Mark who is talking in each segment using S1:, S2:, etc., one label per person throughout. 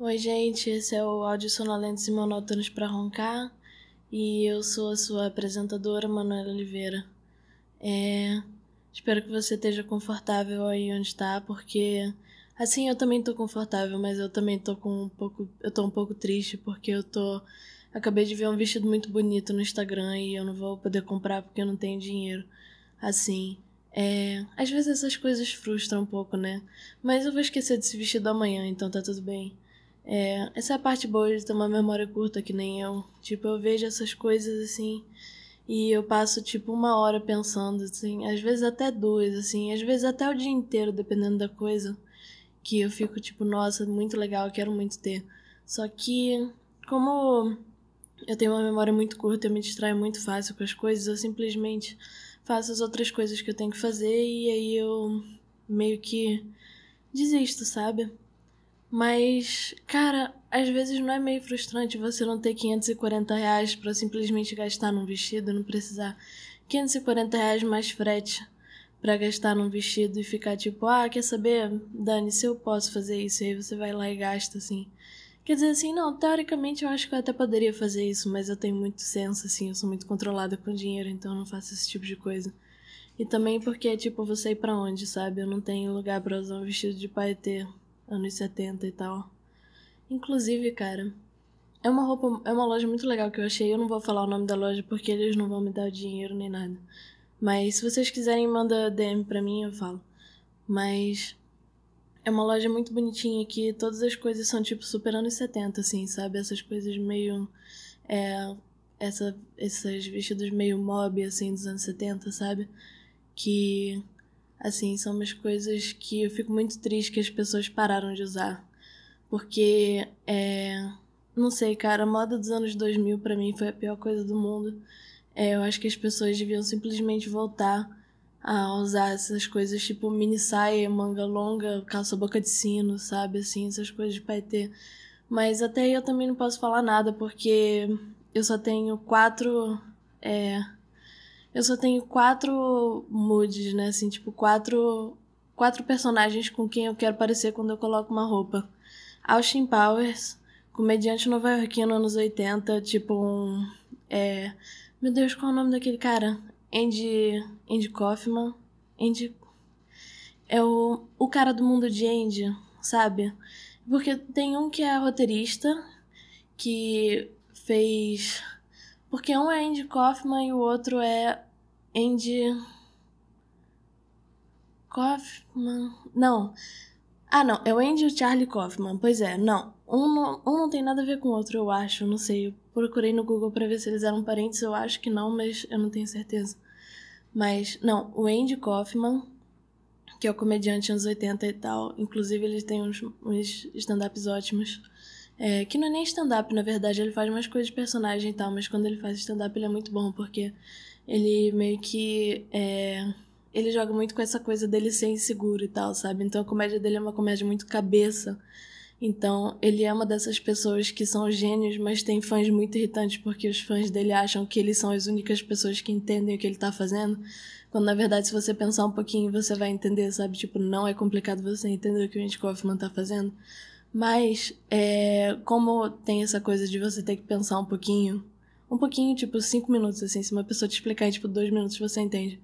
S1: Oi, gente, esse é o Áudio Sonolentos e Monótonos para Roncar e eu sou a sua apresentadora, Manuela Oliveira. É... Espero que você esteja confortável aí onde está, porque assim eu também tô confortável, mas eu também tô com um pouco, eu um pouco triste porque eu tô acabei de ver um vestido muito bonito no Instagram e eu não vou poder comprar porque eu não tenho dinheiro. Assim, é, às vezes essas coisas frustram um pouco, né? Mas eu vou esquecer desse vestido amanhã, então tá tudo bem. É, essa é a parte boa de ter uma memória curta que nem eu. Tipo, eu vejo essas coisas assim e eu passo tipo uma hora pensando, assim, às vezes até duas, assim, às vezes até o dia inteiro, dependendo da coisa. Que eu fico tipo, nossa, muito legal, quero muito ter. Só que, como eu tenho uma memória muito curta, eu me distraio muito fácil com as coisas, eu simplesmente faço as outras coisas que eu tenho que fazer e aí eu meio que desisto, sabe? Mas, cara, às vezes não é meio frustrante você não ter 540 reais pra simplesmente gastar num vestido, não precisar 540 reais mais frete para gastar num vestido e ficar tipo, ah, quer saber, Dani, se eu posso fazer isso, e aí você vai lá e gasta assim. Quer dizer assim, não, teoricamente eu acho que eu até poderia fazer isso, mas eu tenho muito senso, assim, eu sou muito controlada com dinheiro, então eu não faço esse tipo de coisa. E também porque, tipo, você ir pra onde, sabe? Eu não tenho lugar para usar um vestido de paetê anos 70 e tal. Inclusive, cara, é uma roupa, é uma loja muito legal que eu achei. Eu não vou falar o nome da loja porque eles não vão me dar dinheiro nem nada. Mas se vocês quiserem, manda DM pra mim, eu falo. Mas é uma loja muito bonitinha que todas as coisas são tipo super anos 70, assim, sabe? Essas coisas meio. É, essa, esses vestidos meio mob, assim, dos anos 70, sabe? Que Assim, são umas coisas que eu fico muito triste que as pessoas pararam de usar. Porque, é, não sei, cara, a moda dos anos 2000 para mim foi a pior coisa do mundo. É, eu acho que as pessoas deviam simplesmente voltar a usar essas coisas tipo mini saia, manga longa, calça boca de sino, sabe? Assim, essas coisas de paetê. Mas até aí eu também não posso falar nada porque eu só tenho quatro. É, eu só tenho quatro moods, né? Assim, tipo, quatro, quatro personagens com quem eu quero parecer quando eu coloco uma roupa. Austin Powers, comediante nova-iorquino anos 80, tipo um. É, meu Deus, qual é o nome daquele cara? Andy. Andy Kaufman. Andy. É o, o cara do mundo de Andy, sabe? Porque tem um que é roteirista, que fez porque um é Andy Kaufman e o outro é Andy. Kaufman. Não. Ah, não. É o Andy e o Charlie Kaufman. Pois é, não. Um, não. um não tem nada a ver com o outro, eu acho. Não sei. Eu procurei no Google para ver se eles eram parentes. Eu acho que não, mas eu não tenho certeza. Mas, não. O Andy Kaufman, que é o comediante anos 80 e tal. Inclusive, ele tem uns, uns stand-ups ótimos. É, que não é nem stand-up, na verdade, ele faz mais coisas de personagem e tal, mas quando ele faz stand-up ele é muito bom, porque ele meio que. É, ele joga muito com essa coisa dele ser inseguro e tal, sabe? Então a comédia dele é uma comédia muito cabeça. Então ele é uma dessas pessoas que são gênios, mas tem fãs muito irritantes porque os fãs dele acham que eles são as únicas pessoas que entendem o que ele tá fazendo. Quando na verdade, se você pensar um pouquinho, você vai entender, sabe? Tipo, não é complicado você entender o que o Andy Kaufman tá fazendo. Mas, é, como tem essa coisa de você ter que pensar um pouquinho, um pouquinho, tipo, cinco minutos, assim, se uma pessoa te explicar em, tipo, dois minutos você entende.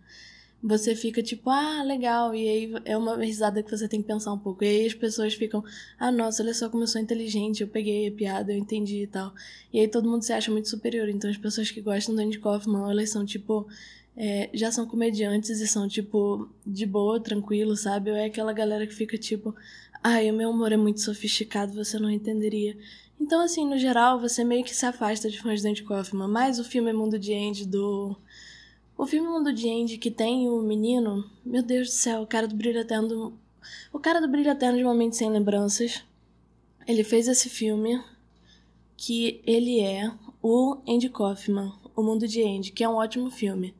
S1: Você fica tipo, ah, legal, e aí é uma risada que você tem que pensar um pouco. E aí as pessoas ficam, ah, nossa, olha só como eu sou inteligente, eu peguei a piada, eu entendi e tal. E aí todo mundo se acha muito superior. Então as pessoas que gostam do Andy Kaufman, elas são tipo, é, já são comediantes e são, tipo, de boa, tranquilo, sabe? Ou é aquela galera que fica, tipo, ai, o meu humor é muito sofisticado, você não entenderia. Então, assim, no geral, você meio que se afasta de fãs do Andy Kaufman. Mas o filme Mundo de Andy, do... O filme Mundo de Andy, que tem o menino... Meu Deus do céu, o cara do Brilho Eterno... Do... O cara do Brilho Eterno de Momentos Sem Lembranças. Ele fez esse filme que ele é o Andy Kaufman, O Mundo de Andy, que é um ótimo filme.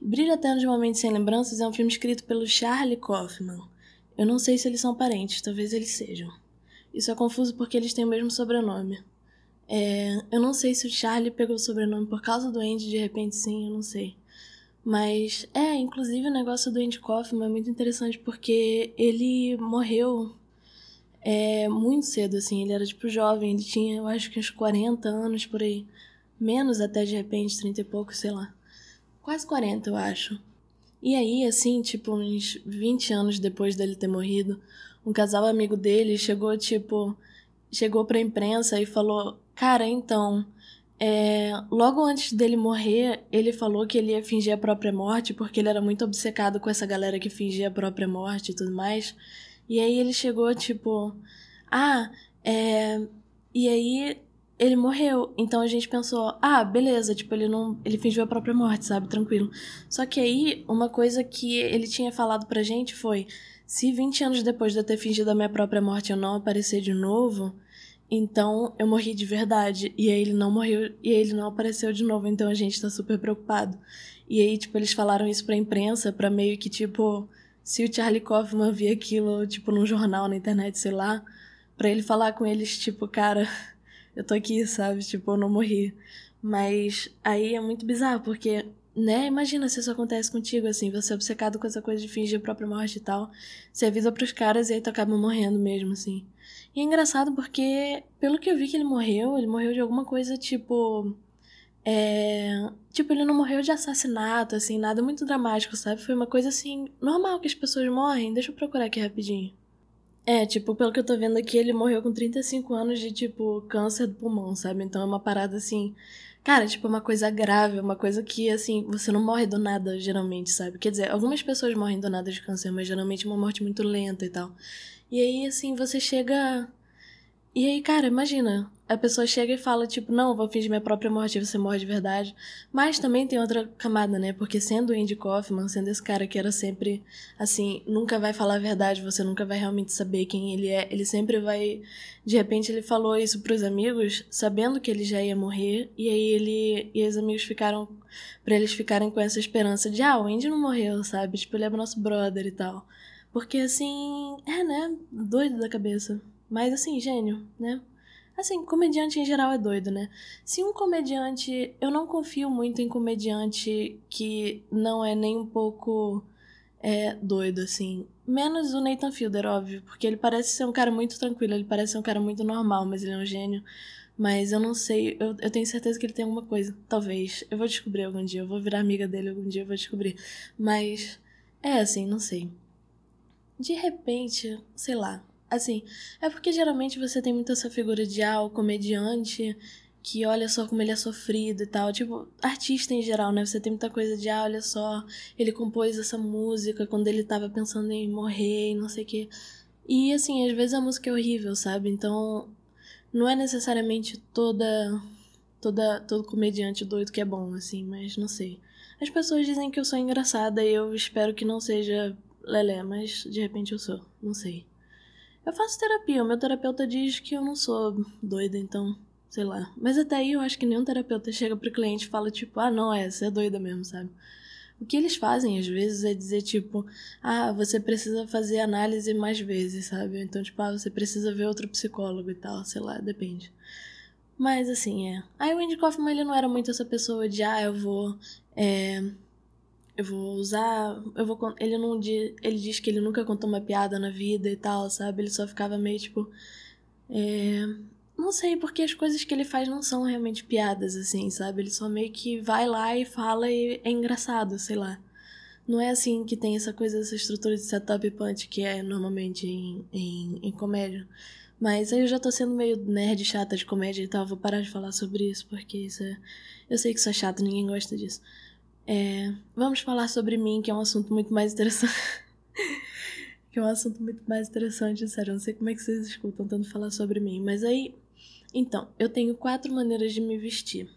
S1: Brilho Eterno de Momentos Sem Lembranças é um filme escrito pelo Charlie Kaufman. Eu não sei se eles são parentes, talvez eles sejam. Isso é confuso porque eles têm o mesmo sobrenome. É, eu não sei se o Charlie pegou o sobrenome por causa do Andy, de repente sim, eu não sei. Mas, é, inclusive o negócio do Andy Kaufman é muito interessante porque ele morreu é, muito cedo, assim. Ele era, tipo, jovem. Ele tinha, eu acho que uns 40 anos por aí. Menos até, de repente, 30 e pouco, sei lá. Quase 40, eu acho. E aí, assim, tipo, uns 20 anos depois dele ter morrido, um casal amigo dele chegou, tipo, chegou pra imprensa e falou: Cara, então, é, logo antes dele morrer, ele falou que ele ia fingir a própria morte, porque ele era muito obcecado com essa galera que fingia a própria morte e tudo mais. E aí ele chegou, tipo, ah, é. E aí ele morreu. Então a gente pensou, ah, beleza, tipo, ele não. Ele fingiu a própria morte, sabe? Tranquilo. Só que aí, uma coisa que ele tinha falado pra gente foi: se 20 anos depois de eu ter fingido a minha própria morte eu não aparecer de novo, então eu morri de verdade. E aí ele não morreu e ele não apareceu de novo. Então a gente tá super preocupado. E aí, tipo, eles falaram isso pra imprensa, pra meio que, tipo se o Charlie Kaufman via aquilo, tipo, num jornal, na internet, sei lá, para ele falar com eles, tipo, cara, eu tô aqui, sabe? Tipo, eu não morri. Mas aí é muito bizarro, porque, né? Imagina se isso acontece contigo, assim, você é obcecado com essa coisa de fingir a própria morte e tal. Você avisa pros caras e aí tu acaba morrendo mesmo, assim. E é engraçado porque, pelo que eu vi que ele morreu, ele morreu de alguma coisa, tipo é, tipo, ele não morreu de assassinato, assim, nada muito dramático, sabe? Foi uma coisa assim, normal que as pessoas morrem. Deixa eu procurar aqui rapidinho. É, tipo, pelo que eu tô vendo aqui, ele morreu com 35 anos de, tipo, câncer do pulmão, sabe? Então é uma parada assim. Cara, tipo, uma coisa grave, uma coisa que, assim, você não morre do nada, geralmente, sabe? Quer dizer, algumas pessoas morrem do nada de câncer, mas geralmente é uma morte muito lenta e tal. E aí, assim, você chega. E aí, cara, imagina, a pessoa chega e fala, tipo, não, vou fingir minha própria morte e você morre de verdade. Mas também tem outra camada, né? Porque sendo o Andy Kaufman, sendo esse cara que era sempre, assim, nunca vai falar a verdade, você nunca vai realmente saber quem ele é. Ele sempre vai. De repente ele falou isso pros amigos, sabendo que ele já ia morrer, e aí ele. E os amigos ficaram. para eles ficarem com essa esperança de, ah, o Andy não morreu, sabe? Tipo, ele é nosso brother e tal. Porque assim. É, né? Doido da cabeça. Mas assim, gênio, né? Assim, comediante em geral é doido, né? Se um comediante. Eu não confio muito em comediante que não é nem um pouco é, doido, assim. Menos o Nathan Fielder, óbvio, porque ele parece ser um cara muito tranquilo, ele parece ser um cara muito normal, mas ele é um gênio. Mas eu não sei, eu, eu tenho certeza que ele tem alguma coisa. Talvez. Eu vou descobrir algum dia, eu vou virar amiga dele algum dia, eu vou descobrir. Mas. É assim, não sei. De repente, sei lá, Assim, é porque geralmente você tem muito essa figura de ah, o comediante que olha só como ele é sofrido e tal. Tipo, artista em geral, né? Você tem muita coisa de ah, olha só, ele compôs essa música quando ele tava pensando em morrer e não sei o quê. E assim, às vezes a música é horrível, sabe? Então, não é necessariamente toda toda todo comediante doido que é bom, assim, mas não sei. As pessoas dizem que eu sou engraçada e eu espero que não seja lelé, mas de repente eu sou, não sei. Eu faço terapia, o meu terapeuta diz que eu não sou doida, então, sei lá. Mas até aí eu acho que nenhum terapeuta chega pro cliente e fala, tipo, ah, não, é, você é doida mesmo, sabe? O que eles fazem às vezes é dizer, tipo, ah, você precisa fazer análise mais vezes, sabe? Então, tipo, ah, você precisa ver outro psicólogo e tal, sei lá, depende. Mas assim, é. Aí o Andy Kaufman, ele não era muito essa pessoa de, ah, eu vou. É, eu vou usar, eu vou ele não ele diz que ele nunca contou uma piada na vida e tal, sabe? Ele só ficava meio tipo é, não sei, porque as coisas que ele faz não são realmente piadas assim, sabe? Ele só meio que vai lá e fala e é engraçado, sei lá. Não é assim que tem essa coisa, essa estrutura de setup e punch que é normalmente em, em, em comédia. Mas eu já tô sendo meio nerd chata de comédia e tal, vou parar de falar sobre isso, porque isso é. Eu sei que isso é chato, ninguém gosta disso. É, vamos falar sobre mim, que é um assunto muito mais interessante. que é um assunto muito mais interessante, sério. Não sei como é que vocês escutam tanto falar sobre mim. Mas aí. Então, eu tenho quatro maneiras de me vestir.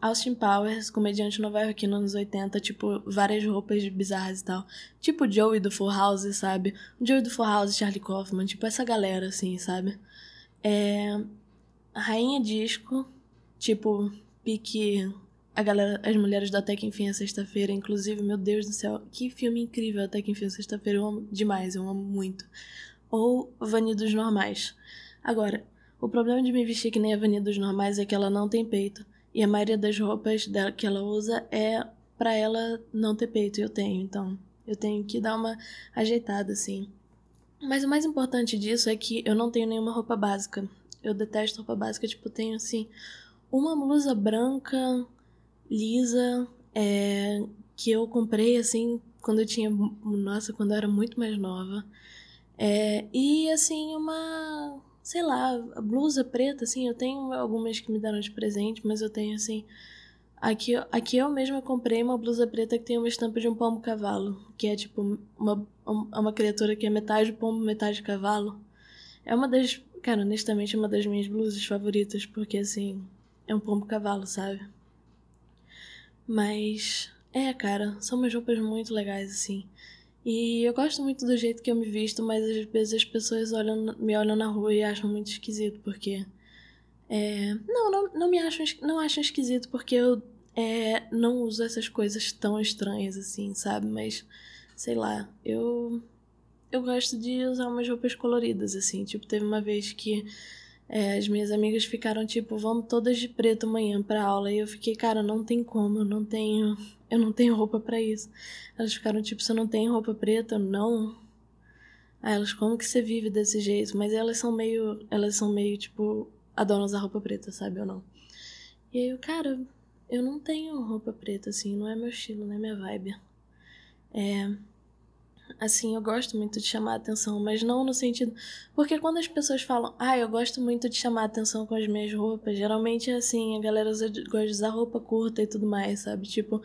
S1: Austin Powers, comediante nova-iorquino anos 80, tipo, várias roupas bizarras e tal. Tipo Joey do Full House, sabe? Joey do Full House, Charlie Kaufman, tipo essa galera, assim, sabe? É... Rainha Disco, tipo, pique a galera, as mulheres do Até que Enfim a Sexta-feira, inclusive, meu Deus do céu, que filme incrível Até que Enfim a Sexta-feira, eu amo demais, eu amo muito. Ou Vani dos Normais. Agora, o problema de me vestir que nem a Vani dos Normais é que ela não tem peito, e a maioria das roupas dela, que ela usa é para ela não ter peito, eu tenho, então eu tenho que dar uma ajeitada, assim. Mas o mais importante disso é que eu não tenho nenhuma roupa básica. Eu detesto roupa básica, tipo, tenho assim, uma blusa branca, lisa, é, que eu comprei assim quando eu tinha. Nossa, quando eu era muito mais nova. É, e assim, uma. Sei lá, blusa preta, assim, eu tenho algumas que me deram de presente, mas eu tenho assim. Aqui, aqui eu mesma comprei uma blusa preta que tem uma estampa de um pombo cavalo, que é tipo uma, uma criatura que é metade pombo, metade cavalo. É uma das, cara, honestamente, é uma das minhas blusas favoritas, porque assim, é um pombo cavalo, sabe? Mas é, cara, são umas roupas muito legais assim. E eu gosto muito do jeito que eu me visto, mas às vezes as pessoas olham, me olham na rua e acham muito esquisito, porque é, não, não, não me acham, não acham esquisito porque eu é, não uso essas coisas tão estranhas assim, sabe? Mas, sei lá, eu eu gosto de usar umas roupas coloridas, assim. Tipo, teve uma vez que é, as minhas amigas ficaram tipo, vamos todas de preto amanhã pra aula. E eu fiquei, cara, não tem como, eu não tenho. Eu não tenho roupa para isso. Elas ficaram tipo, você não tem roupa preta? Não. Aí elas, como que você vive desse jeito? Mas elas são meio. Elas são meio, tipo, adoram usar roupa preta, sabe ou não? E aí eu, cara, eu não tenho roupa preta, assim, não é meu estilo, não é minha vibe. É. Assim, eu gosto muito de chamar atenção, mas não no sentido. Porque quando as pessoas falam, ah, eu gosto muito de chamar atenção com as minhas roupas, geralmente é assim, a galera gosta de usar roupa curta e tudo mais, sabe? Tipo,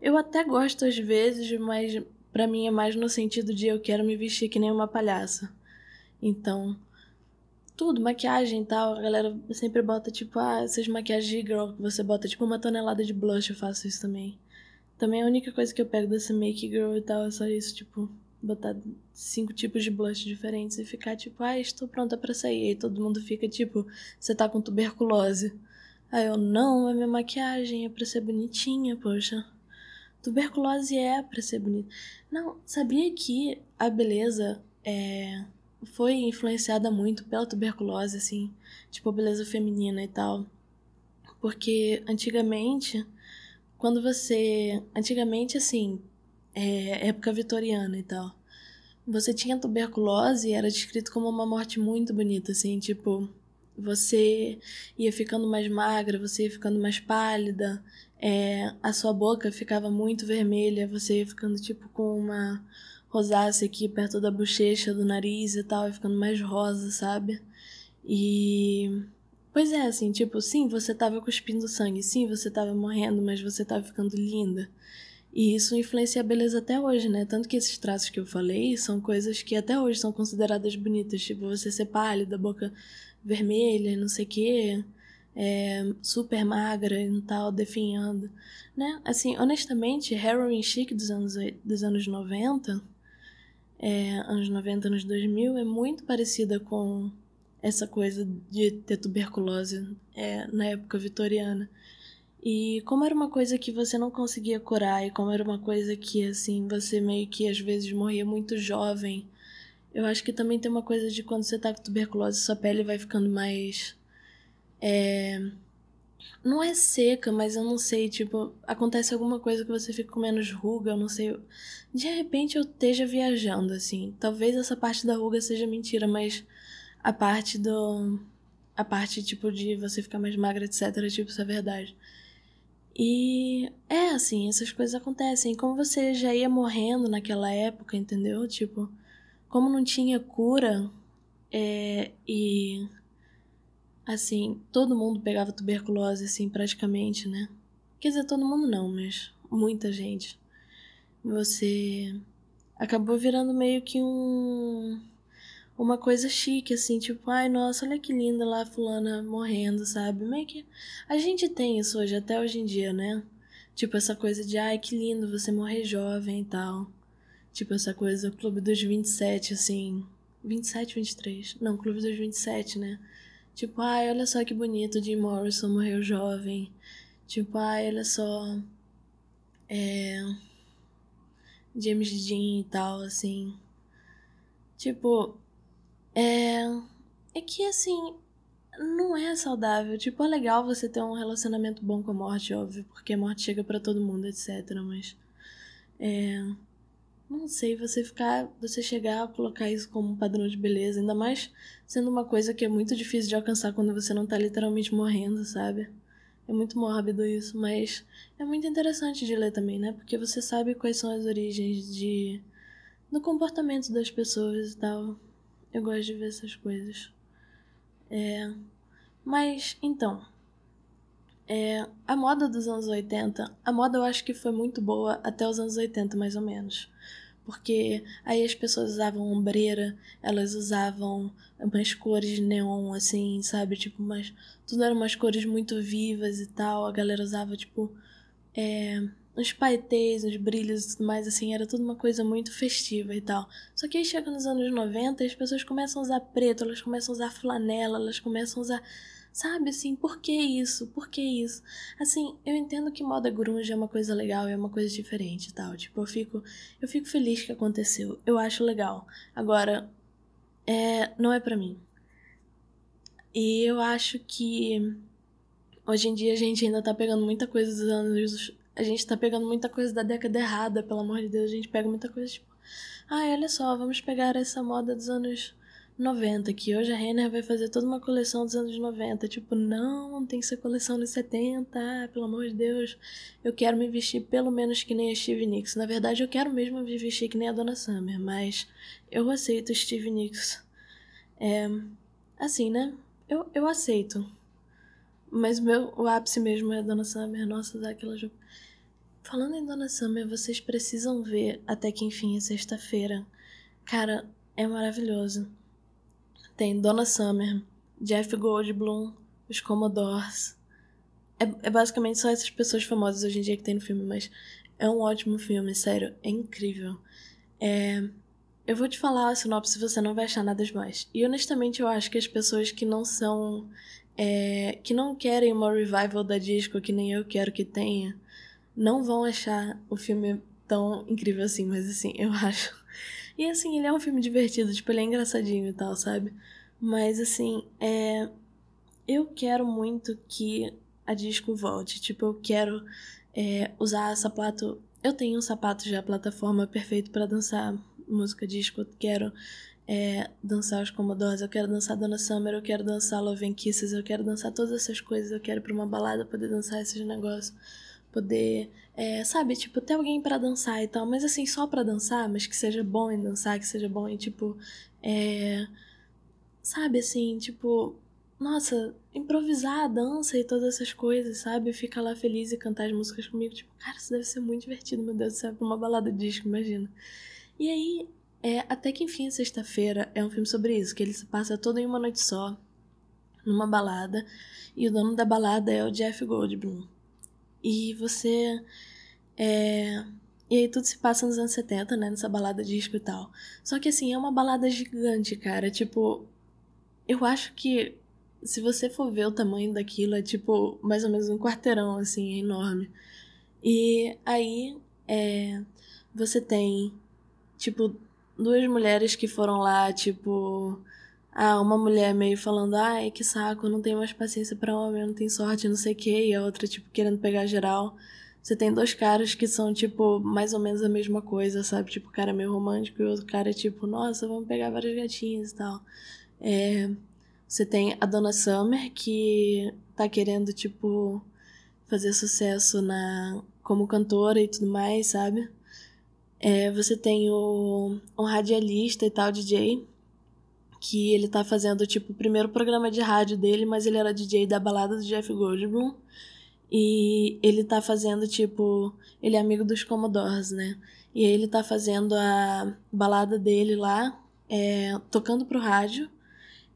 S1: eu até gosto às vezes, mas para mim é mais no sentido de eu quero me vestir que nem uma palhaça. Então, tudo, maquiagem e tal. A galera sempre bota, tipo, ah, essas maquiagens de girl que você bota, tipo, uma tonelada de blush, eu faço isso também. Também a única coisa que eu pego dessa make girl e tal é só isso, tipo, botar cinco tipos de blush diferentes e ficar, tipo, ah, estou pronta para sair. E todo mundo fica, tipo, você tá com tuberculose. Aí eu, não, é minha maquiagem, é pra ser bonitinha, poxa. Tuberculose é pra ser bonita. Não, sabia que a beleza é foi influenciada muito pela tuberculose, assim, tipo, beleza feminina e tal. Porque antigamente, quando você. Antigamente, assim, é, época vitoriana e tal. Você tinha tuberculose e era descrito como uma morte muito bonita, assim, tipo, você ia ficando mais magra, você ia ficando mais pálida, é, a sua boca ficava muito vermelha, você ia ficando tipo com uma rosácea aqui perto da bochecha, do nariz e tal, e ficando mais rosa, sabe? E. Pois é, assim, tipo, sim, você tava cuspindo sangue, sim, você tava morrendo, mas você tava ficando linda. E isso influencia a beleza até hoje, né? Tanto que esses traços que eu falei são coisas que até hoje são consideradas bonitas, tipo você ser pálida, boca vermelha, não sei o quê, é, super magra e tal, definhando, né? Assim, honestamente, heroin chic dos anos, dos anos 90 é, anos 90, anos 2000, é muito parecida com essa coisa de ter tuberculose é, na época vitoriana. E como era uma coisa que você não conseguia curar, e como era uma coisa que, assim, você meio que às vezes morria muito jovem, eu acho que também tem uma coisa de quando você tá com tuberculose, sua pele vai ficando mais. É, não é seca, mas eu não sei, tipo, acontece alguma coisa que você fica com menos ruga, eu não sei. De repente eu esteja viajando, assim. Talvez essa parte da ruga seja mentira, mas a parte do. A parte, tipo, de você ficar mais magra, etc., tipo, isso é verdade. E é assim, essas coisas acontecem. Como você já ia morrendo naquela época, entendeu? Tipo, como não tinha cura, é, e assim, todo mundo pegava tuberculose, assim, praticamente, né? Quer dizer, todo mundo não, mas muita gente. Você acabou virando meio que um. Uma coisa chique, assim, tipo, ai, nossa, olha que linda lá, fulana morrendo, sabe? Meio que. A gente tem isso hoje, até hoje em dia, né? Tipo, essa coisa de, ai, que lindo você morrer jovem e tal. Tipo, essa coisa, Clube dos 27, assim. 27, 23? Não, Clube dos 27, né? Tipo, ai, olha só que bonito, Jim Morrison morreu jovem. Tipo, ai, olha só. É. James Dean e tal, assim. Tipo. É. É que assim. Não é saudável. Tipo, é legal você ter um relacionamento bom com a morte, óbvio, porque a morte chega para todo mundo, etc. Mas. É. não sei, você ficar, você chegar a colocar isso como um padrão de beleza, ainda mais sendo uma coisa que é muito difícil de alcançar quando você não tá literalmente morrendo, sabe? É muito mórbido isso, mas é muito interessante de ler também, né? Porque você sabe quais são as origens de do comportamento das pessoas e tal. Eu gosto de ver essas coisas. É, mas então, é, a moda dos anos 80, a moda eu acho que foi muito boa até os anos 80, mais ou menos. Porque aí as pessoas usavam ombreira, elas usavam umas cores neon, assim, sabe? Tipo, mas tudo eram umas cores muito vivas e tal. A galera usava, tipo, é, uns paetês, uns brilhos e tudo mais, assim, era tudo uma coisa muito festiva e tal. Só que aí chega nos anos 90 e as pessoas começam a usar preto, elas começam a usar flanela, elas começam a usar Sabe assim, por que isso? Por que isso? Assim, eu entendo que moda grunge é uma coisa legal, é uma coisa diferente e tal. Tipo, eu fico, eu fico feliz que aconteceu. Eu acho legal. Agora, é, não é para mim. E eu acho que hoje em dia a gente ainda tá pegando muita coisa dos anos. A gente tá pegando muita coisa da década errada, pelo amor de Deus. A gente pega muita coisa tipo. Ai, olha só, vamos pegar essa moda dos anos 90, que hoje a Renner vai fazer toda uma coleção dos anos 90. Tipo, não, tem que ser coleção dos 70, ah, pelo amor de Deus. Eu quero me vestir pelo menos que nem a Steve Nicks. Na verdade, eu quero mesmo me vestir que nem a Dona Summer, mas eu aceito Steve Nicks. É. Assim, né? Eu, eu aceito. Mas meu, o ápice mesmo é a Dona Summer. Nossa, daquela. Falando em Dona Summer, vocês precisam ver até que enfim é sexta-feira. Cara, é maravilhoso. Tem Donna Summer, Jeff Goldblum, os Commodores. É, é basicamente só essas pessoas famosas hoje em dia que tem no filme, mas é um ótimo filme, sério, é incrível. É, eu vou te falar a sinopse, você não vai achar nada demais. E honestamente eu acho que as pessoas que não são. É, que não querem uma revival da disco que nem eu quero que tenha, não vão achar o filme tão incrível assim, mas assim, eu acho. E assim, ele é um filme divertido, tipo, ele é engraçadinho e tal, sabe? Mas assim, é. Eu quero muito que a disco volte. Tipo, eu quero é, usar sapato. Eu tenho um sapato já, plataforma perfeito para dançar música disco. Eu quero é, dançar os Commodores, eu quero dançar Donna Summer, eu quero dançar Love and Kisses, eu quero dançar todas essas coisas. Eu quero ir pra uma balada poder dançar esses negócios poder, é, sabe, tipo, ter alguém para dançar e tal, mas assim, só para dançar, mas que seja bom em dançar, que seja bom em, tipo, é, sabe, assim, tipo, nossa, improvisar a dança e todas essas coisas, sabe? Ficar lá feliz e cantar as músicas comigo, tipo, cara, isso deve ser muito divertido, meu Deus do céu, uma balada disco, imagina. E aí, é, até que enfim, sexta-feira é um filme sobre isso, que ele se passa todo em uma noite só, numa balada, e o dono da balada é o Jeff Goldblum. E você. É... E aí tudo se passa nos anos 70, né? Nessa balada disco e tal. Só que assim, é uma balada gigante, cara. Tipo. Eu acho que. Se você for ver o tamanho daquilo, é tipo mais ou menos um quarteirão, assim, é enorme. E aí. É... Você tem. Tipo, duas mulheres que foram lá, tipo ah, uma mulher meio falando, ai, que saco, não tenho mais paciência para homem, não tenho sorte, não sei o quê, e a outra, tipo, querendo pegar geral. Você tem dois caras que são, tipo, mais ou menos a mesma coisa, sabe? Tipo, o cara é meio romântico e o outro cara é tipo, nossa, vamos pegar várias gatinhas e tal. É, você tem a Dona Summer, que tá querendo, tipo, fazer sucesso na como cantora e tudo mais, sabe? É, você tem o, um radialista e tal, DJ, que ele tá fazendo, tipo, o primeiro programa de rádio dele, mas ele era DJ da balada do Jeff Goldblum. E ele tá fazendo, tipo, ele é amigo dos Commodores, né? E ele tá fazendo a balada dele lá, é, tocando pro rádio.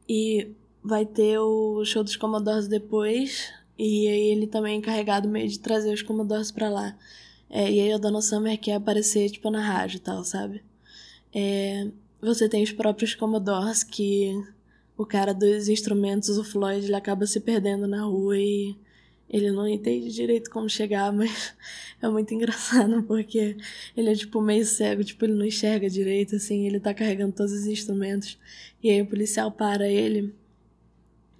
S1: E vai ter o show dos Commodores depois. E aí ele também é encarregado meio de trazer os Commodores pra lá. É, e aí a Dona Summer quer aparecer, tipo, na rádio e tal, sabe? É, você tem os próprios Commodores que o cara dos instrumentos, o Floyd, ele acaba se perdendo na rua e ele não entende direito como chegar, mas é muito engraçado porque ele é tipo meio cego, tipo ele não enxerga direito assim, ele tá carregando todos os instrumentos e aí o policial para ele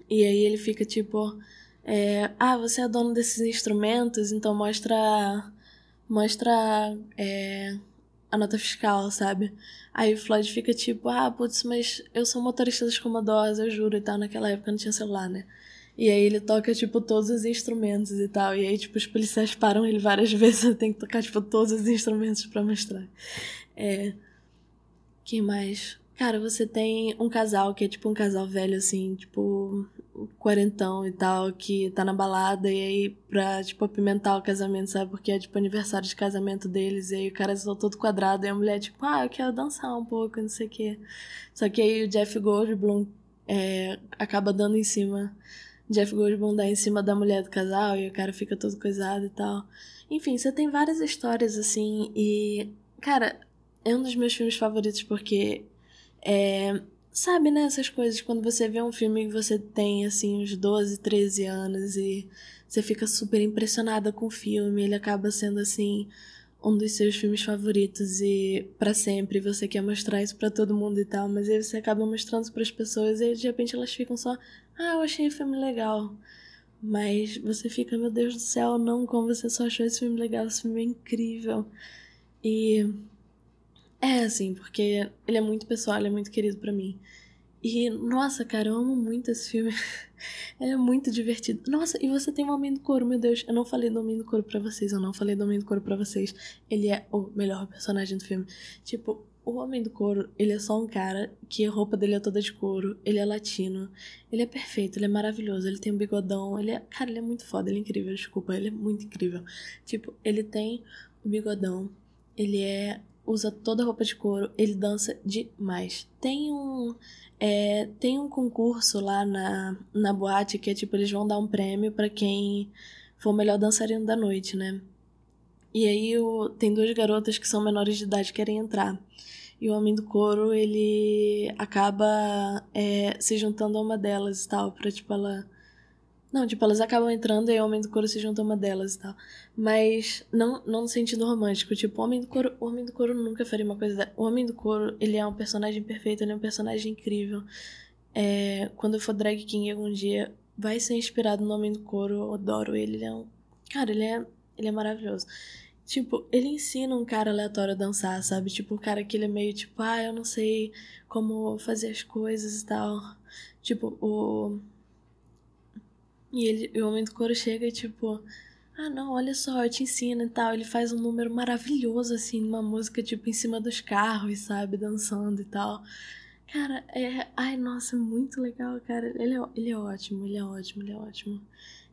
S1: e aí ele fica tipo é, ah, você é dono desses instrumentos, então mostra mostra é, a nota fiscal, sabe? Aí o Floyd fica tipo, ah, putz, mas eu sou motorista das Commodores, eu juro e tal. Naquela época não tinha celular, né? E aí ele toca, tipo, todos os instrumentos e tal. E aí, tipo, os policiais param ele várias vezes. Eu tenho que tocar, tipo, todos os instrumentos para mostrar. É. Quem mais? Cara, você tem um casal que é tipo um casal velho, assim, tipo, quarentão e tal, que tá na balada e aí pra, tipo, apimentar o casamento, sabe? Porque é, tipo, aniversário de casamento deles e aí o cara está todo quadrado e a mulher, tipo, ah, eu quero dançar um pouco, não sei o quê. Só que aí o Jeff Goldblum é, acaba dando em cima. Jeff Goldblum dá em cima da mulher do casal e o cara fica todo coisado e tal. Enfim, você tem várias histórias, assim, e, cara, é um dos meus filmes favoritos porque é, sabe, né? Essas coisas, quando você vê um filme que você tem, assim, uns 12, 13 anos e você fica super impressionada com o filme, ele acaba sendo, assim, um dos seus filmes favoritos e para sempre você quer mostrar isso para todo mundo e tal, mas aí você acaba mostrando para as pessoas e de repente elas ficam só, ah, eu achei o filme legal. Mas você fica, meu Deus do céu, não, como você só achou esse filme legal, esse filme é incrível. E é, assim, porque ele é muito pessoal, ele é muito querido para mim. E, nossa, cara, eu amo muito esse filme. ele é muito divertido. Nossa, e você tem o Homem do Couro, meu Deus. Eu não falei do Homem do Couro pra vocês, eu não falei do Homem do Couro pra vocês. Ele é o melhor personagem do filme. Tipo, o Homem do Couro, ele é só um cara que a roupa dele é toda de couro, ele é latino, ele é perfeito, ele é maravilhoso, ele tem um bigodão, ele é. Cara, ele é muito foda, ele é incrível, desculpa, ele é muito incrível. Tipo, ele tem o bigodão, ele é usa toda roupa de couro, ele dança demais. Tem um é, tem um concurso lá na, na boate que é tipo, eles vão dar um prêmio para quem for o melhor dançarino da noite, né? E aí o, tem duas garotas que são menores de idade que querem entrar. E o homem do couro, ele acaba é, se juntando a uma delas e tal, pra tipo ela não, tipo, elas acabam entrando e o Homem do Couro se junta a uma delas e tal. Mas não, não no sentido romântico. Tipo, o Homem do Couro, o Homem do Couro nunca faria uma coisa... Da... O Homem do Couro, ele é um personagem perfeito, ele é um personagem incrível. É, quando eu for drag king algum dia, vai ser inspirado no Homem do Couro. Eu adoro ele, ele é um... Cara, ele é, ele é maravilhoso. Tipo, ele ensina um cara aleatório a dançar, sabe? Tipo, o cara que ele é meio tipo, ah, eu não sei como fazer as coisas e tal. Tipo, o e ele, o homem do couro chega e tipo, ah não, olha só, eu te ensino e tal. Ele faz um número maravilhoso, assim, uma música, tipo, em cima dos carros, sabe, dançando e tal. Cara, é. Ai, nossa, muito legal, cara. Ele é, ele é ótimo, ele é ótimo, ele é ótimo.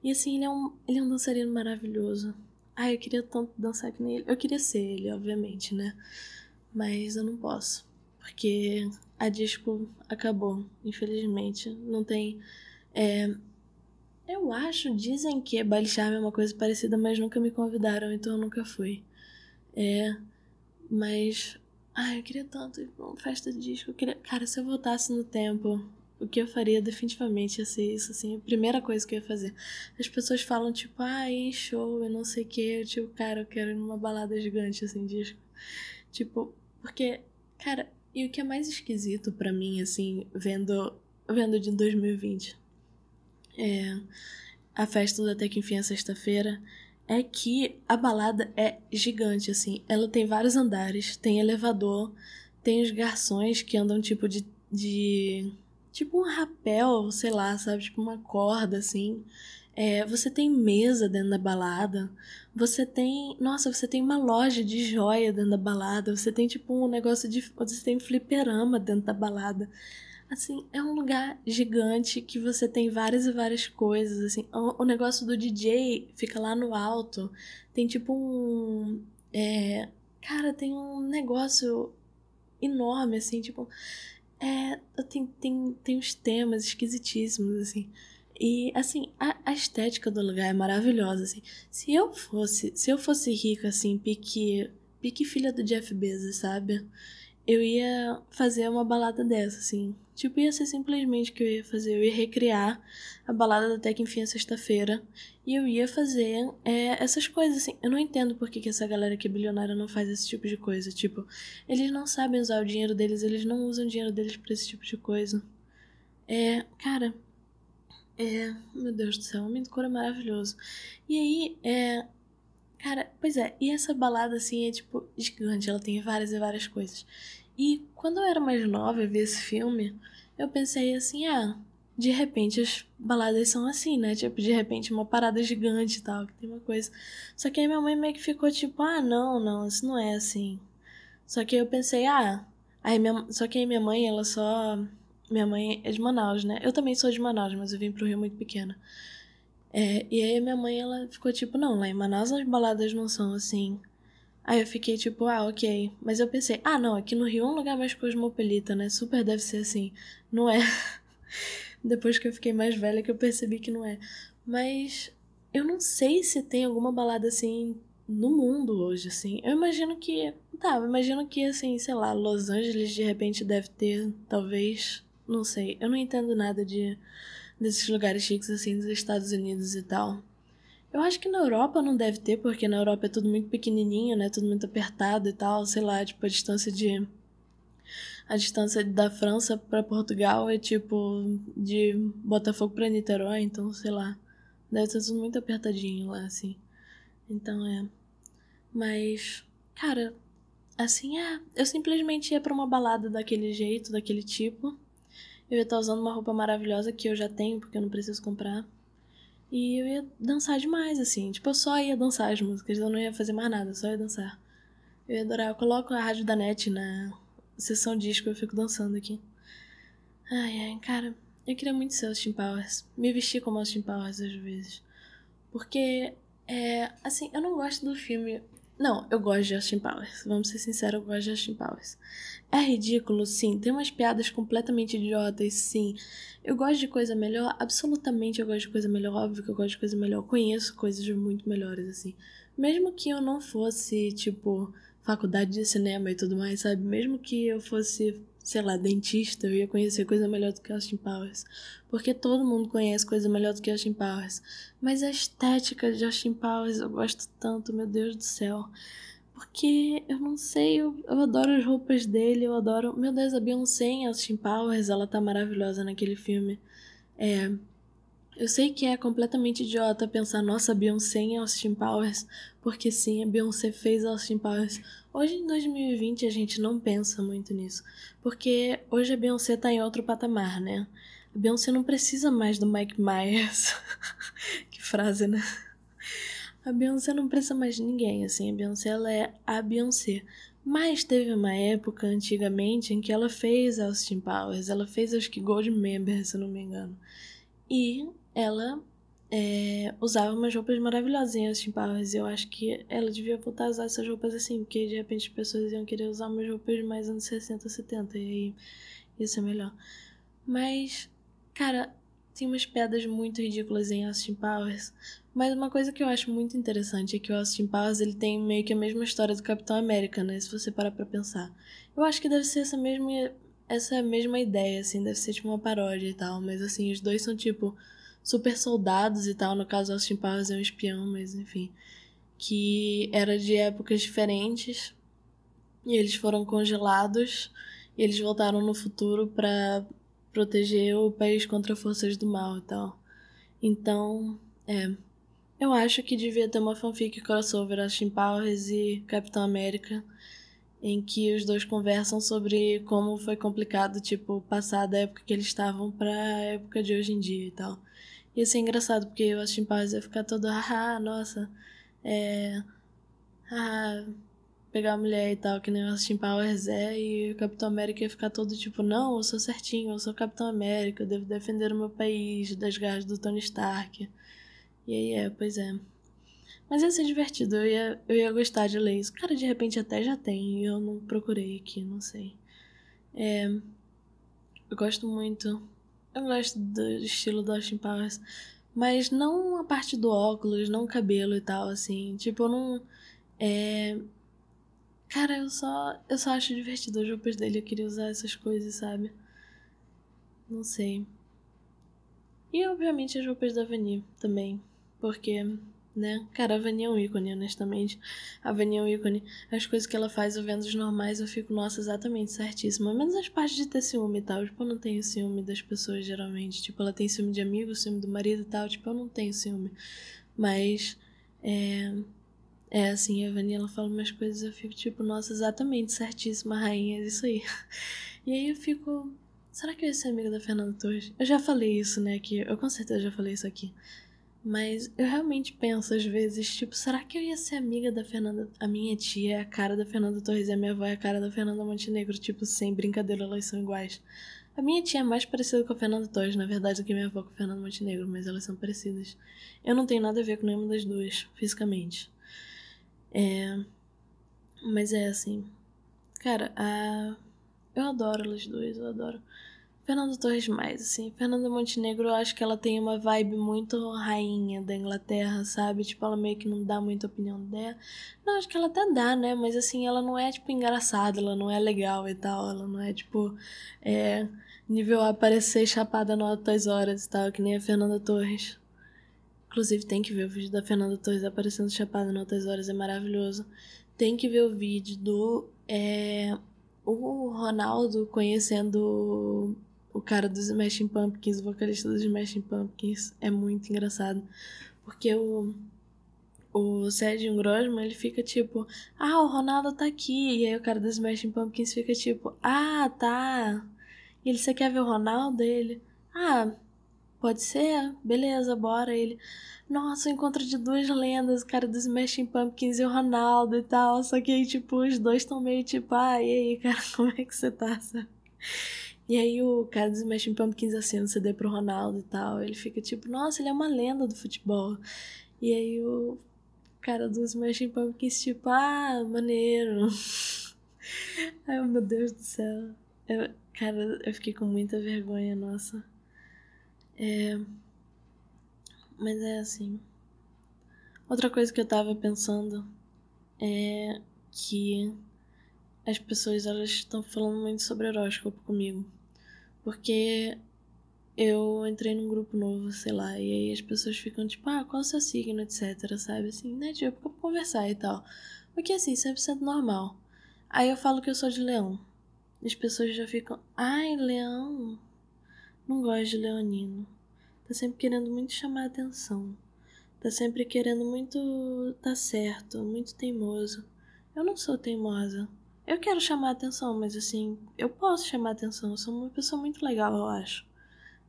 S1: E assim, ele é um, ele é um dançarino maravilhoso. Ai, eu queria tanto dançar que nem ele. Eu queria ser ele, obviamente, né? Mas eu não posso. Porque a disco acabou, infelizmente. Não tem. É, eu acho, dizem que baile charme é uma coisa parecida, mas nunca me convidaram, então eu nunca fui. É, mas. Ai, eu queria tanto ir pra uma festa de disco. Queria... Cara, se eu voltasse no tempo, o que eu faria definitivamente ia ser isso, assim, a primeira coisa que eu ia fazer. As pessoas falam, tipo, ai, show, eu não sei o que. Eu, tipo, cara, eu quero ir numa balada gigante, assim, disco. Tipo, porque, cara, e o que é mais esquisito para mim, assim, vendo, vendo de 2020 é, a festa do Até Que Enfim é sexta-feira, é que a balada é gigante, assim. Ela tem vários andares, tem elevador, tem os garçons que andam tipo de. de tipo um rapel, sei lá, sabe? Tipo uma corda, assim. É, você tem mesa dentro da balada. Você tem. Nossa, você tem uma loja de joia dentro da balada. Você tem, tipo, um negócio de. Você tem um fliperama dentro da balada. Assim, é um lugar gigante que você tem várias e várias coisas, assim. O, negócio do DJ fica lá no alto. Tem tipo um. É, cara, tem um negócio enorme, assim, tipo. É, tem, tem, tem uns temas esquisitíssimos, assim. E, assim, a, a, estética do lugar é maravilhosa, assim. Se eu fosse, se eu fosse rica, assim, pique, pique filha do Jeff Bezos, sabe? Eu ia fazer uma balada dessa, assim. Tipo, ia ser simplesmente o que eu ia fazer. Eu ia recriar a balada Até Que Enfim a Sexta-feira. E eu ia fazer é, essas coisas, assim. Eu não entendo por que, que essa galera que é bilionária não faz esse tipo de coisa. Tipo, eles não sabem usar o dinheiro deles, eles não usam o dinheiro deles pra esse tipo de coisa. É, cara. É. Meu Deus do céu, Homem do é maravilhoso. E aí, é. Cara, pois é, e essa balada assim é tipo gigante, ela tem várias e várias coisas. E quando eu era mais nova e vi esse filme, eu pensei assim, ah, de repente as baladas são assim, né? Tipo, de repente uma parada gigante e tal, que tem uma coisa. Só que aí minha mãe meio que ficou tipo, ah, não, não, isso não é assim. Só que eu pensei, ah, aí minha, só que aí minha mãe, ela só. Minha mãe é de Manaus, né? Eu também sou de Manaus, mas eu vim pro Rio muito pequena. É, e aí minha mãe, ela ficou tipo, não, lá em Manaus as baladas não são assim. Aí eu fiquei tipo, ah, ok. Mas eu pensei, ah, não, aqui no Rio é um lugar mais cosmopolita, né? Super deve ser assim. Não é. Depois que eu fiquei mais velha que eu percebi que não é. Mas eu não sei se tem alguma balada assim no mundo hoje, assim. Eu imagino que. Tá, eu imagino que, assim, sei lá, Los Angeles de repente deve ter, talvez. Não sei. Eu não entendo nada de desses lugares chiques, assim, dos Estados Unidos e tal. Eu acho que na Europa não deve ter, porque na Europa é tudo muito pequenininho, né? Tudo muito apertado e tal. Sei lá, tipo, a distância de a distância da França para Portugal é tipo de Botafogo para Niterói, então sei lá. Deve ser tudo muito apertadinho lá, assim. Então é. Mas, cara, assim é. Eu simplesmente ia pra uma balada daquele jeito, daquele tipo. Eu ia estar usando uma roupa maravilhosa que eu já tenho, porque eu não preciso comprar. E eu ia dançar demais, assim. Tipo, eu só ia dançar as músicas, eu não ia fazer mais nada, só ia dançar. Eu ia adorar. Eu coloco a rádio da net na sessão disco, eu fico dançando aqui. Ai, ai, cara, eu queria muito ser Austin Powers. Me vestir como Austin Powers às vezes. Porque, é, assim, eu não gosto do filme. Não, eu gosto de Austin Powers. Vamos ser sinceros, eu gosto de Austin Powers. É ridículo, sim. Tem umas piadas completamente idiotas, sim. Eu gosto de coisa melhor, absolutamente eu gosto de coisa melhor. Óbvio que eu gosto de coisa melhor. Conheço coisas muito melhores, assim. Mesmo que eu não fosse, tipo, faculdade de cinema e tudo mais, sabe? Mesmo que eu fosse, sei lá, dentista, eu ia conhecer coisa melhor do que Austin Powers. Porque todo mundo conhece coisa melhor do que Austin Powers. Mas a estética de Austin Powers eu gosto tanto, meu Deus do céu. Porque eu não sei, eu, eu adoro as roupas dele, eu adoro. Meu Deus, a Beyoncé em Austin Powers, ela tá maravilhosa naquele filme. É. Eu sei que é completamente idiota pensar, nossa, Beyoncé em Austin Powers, porque sim, a Beyoncé fez Austin Powers. Hoje em 2020 a gente não pensa muito nisso, porque hoje a Beyoncé tá em outro patamar, né? A Beyoncé não precisa mais do Mike Myers. que frase, né? A Beyoncé não precisa mais de ninguém, assim, a Beyoncé ela é a Beyoncé. Mas teve uma época antigamente em que ela fez Austin Powers, ela fez acho que Gold Member, se eu não me engano. E ela é, usava umas roupas maravilhosinhas, Austin Powers. Eu acho que ela devia voltar a usar essas roupas assim, porque de repente as pessoas iam querer usar umas roupas mais anos 60, 70, e aí ia ser melhor. Mas, cara, tem umas pedras muito ridículas em Austin Powers. Mas uma coisa que eu acho muito interessante é que o Austin Powers ele tem meio que a mesma história do Capitão América, né? Se você parar pra pensar. Eu acho que deve ser essa mesma, essa mesma ideia, assim, deve ser tipo uma paródia e tal. Mas assim, os dois são tipo super soldados e tal. No caso, Austin Powers é um espião, mas enfim. Que era de épocas diferentes. E eles foram congelados. E eles voltaram no futuro para proteger o país contra forças do mal e tal. Então, é. Eu acho que devia ter uma fanfic crossover Austin Powers e Capitão América, em que os dois conversam sobre como foi complicado, tipo, passar da época que eles estavam pra época de hoje em dia e tal. Ia ser engraçado, porque o Austin Powers ia ficar todo, ah, nossa, é. Ah, pegar a mulher e tal, que nem o Austin Powers é, e o Capitão América ia ficar todo tipo, não, eu sou certinho, eu sou Capitão América, eu devo defender o meu país das garras do Tony Stark. E aí é, pois é. Mas ia ser divertido, eu ia, eu ia gostar de ler isso. Cara, de repente até já tem, e eu não procurei aqui, não sei. É. Eu gosto muito eu gosto do estilo do Austin Powers. Mas não a parte do óculos, não o cabelo e tal, assim. Tipo, eu não. É. Cara, eu só. Eu só acho divertido as roupas dele. Eu queria usar essas coisas, sabe? Não sei. E obviamente as roupas da Vani também. Porque né? Cara, a Vani é um ícone, honestamente. A Vani é um ícone. As coisas que ela faz, eu vendo os normais, eu fico, nossa, exatamente, certíssima. Menos as partes de ter ciúme e tal. Tipo, eu não tenho ciúme das pessoas, geralmente. Tipo, ela tem ciúme de amigo, ciúme do marido e tal. Tipo, eu não tenho ciúme. Mas, é... É assim, a Vanilla fala umas coisas, eu fico tipo, nossa, exatamente, certíssima, rainha, é isso aí. E aí eu fico, será que eu ia ser amiga da Fernanda Torres? Eu já falei isso, né, que eu com certeza já falei isso aqui. Mas eu realmente penso às vezes, tipo, será que eu ia ser amiga da Fernanda? A minha tia é a cara da Fernanda Torres e a minha avó é a cara da Fernanda Montenegro, tipo, sem brincadeira, elas são iguais. A minha tia é mais parecida com a Fernanda Torres, na verdade, do que minha avó com a Fernanda Montenegro, mas elas são parecidas. Eu não tenho nada a ver com nenhuma das duas, fisicamente. É. Mas é assim. Cara, a. Eu adoro elas duas, eu adoro. Fernanda Torres mais, assim. Fernanda Montenegro, eu acho que ela tem uma vibe muito rainha da Inglaterra, sabe? Tipo, ela meio que não dá muita opinião dela. Não, acho que ela até dá, né? Mas assim, ela não é, tipo, engraçada, ela não é legal e tal. Ela não é, tipo, é, nível aparecer chapada no altas horas e tal, que nem a Fernanda Torres. Inclusive, tem que ver o vídeo da Fernanda Torres aparecendo chapada no altas horas, é maravilhoso. Tem que ver o vídeo do. É, o Ronaldo conhecendo o cara dos Smashing Pumpkins, o vocalista dos Smashing Pumpkins. É muito engraçado. Porque o. O Sérgio Grosman, ele fica tipo, ah, o Ronaldo tá aqui. E aí o cara dos Smashing Pumpkins fica tipo, ah, tá. E ele, você quer ver o Ronaldo? Ele, ah, pode ser? Beleza, bora. Ele, nossa, o encontro de duas lendas, o cara dos Smashing Pumpkins e o Ronaldo e tal. Só que aí, tipo, os dois estão meio tipo, ah, e aí, cara, como é que você tá, sabe? E aí o cara dos Smashing Pumpkins assina o CD pro Ronaldo e tal. Ele fica tipo, nossa, ele é uma lenda do futebol. E aí o cara dos Smashing Pumpkins, tipo, ah, maneiro. Ai, meu Deus do céu. Eu, Cara, eu fiquei com muita vergonha, nossa. É. Mas é assim. Outra coisa que eu tava pensando é que as pessoas elas estão falando muito sobre horóscopo comigo. Porque eu entrei num grupo novo, sei lá, e aí as pessoas ficam tipo, ah, qual é o seu signo, etc, sabe? Assim, né? Tipo, pra conversar e tal. O que assim, 100% normal. Aí eu falo que eu sou de leão as pessoas já ficam, ai, leão, não gosto de leonino. Tá sempre querendo muito chamar atenção. Tá sempre querendo muito tá certo, muito teimoso. Eu não sou teimosa. Eu quero chamar atenção, mas assim, eu posso chamar atenção. Eu sou uma pessoa muito legal, eu acho.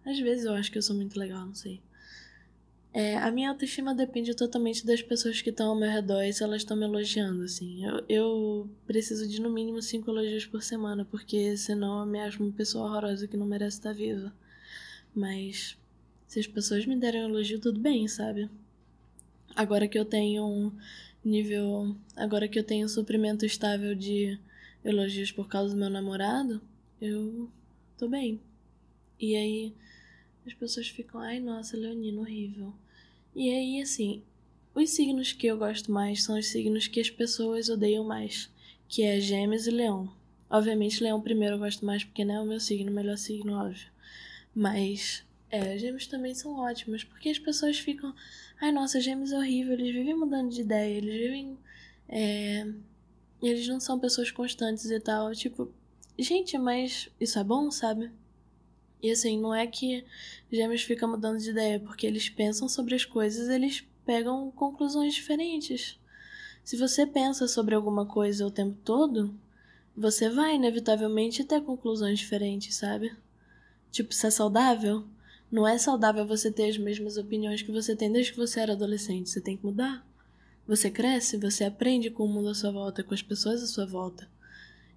S1: Às vezes eu acho que eu sou muito legal, não sei. É, a minha autoestima depende totalmente das pessoas que estão ao meu redor e se elas estão me elogiando, assim. Eu, eu preciso de no mínimo cinco elogios por semana, porque senão eu me acho uma pessoa horrorosa que não merece estar viva. Mas se as pessoas me derem um elogio, tudo bem, sabe? Agora que eu tenho um nível. Agora que eu tenho um suprimento estável de elogios por causa do meu namorado, eu tô bem. E aí as pessoas ficam, ai nossa, Leonino, horrível. E aí, assim, os signos que eu gosto mais são os signos que as pessoas odeiam mais, que é Gêmeos e Leão. Obviamente, Leão primeiro eu gosto mais porque não é o meu signo, o melhor signo, óbvio. Mas, é, Gêmeos também são ótimos, porque as pessoas ficam, ai nossa, Gêmeos é horrível, eles vivem mudando de ideia, eles vivem. É, eles não são pessoas constantes e tal. Tipo, gente, mas isso é bom, sabe? E assim, não é que gêmeos ficam mudando de ideia, porque eles pensam sobre as coisas, eles pegam conclusões diferentes. Se você pensa sobre alguma coisa o tempo todo, você vai inevitavelmente ter conclusões diferentes, sabe? Tipo, se é saudável, não é saudável você ter as mesmas opiniões que você tem desde que você era adolescente. Você tem que mudar. Você cresce, você aprende com o mundo à sua volta, com as pessoas à sua volta.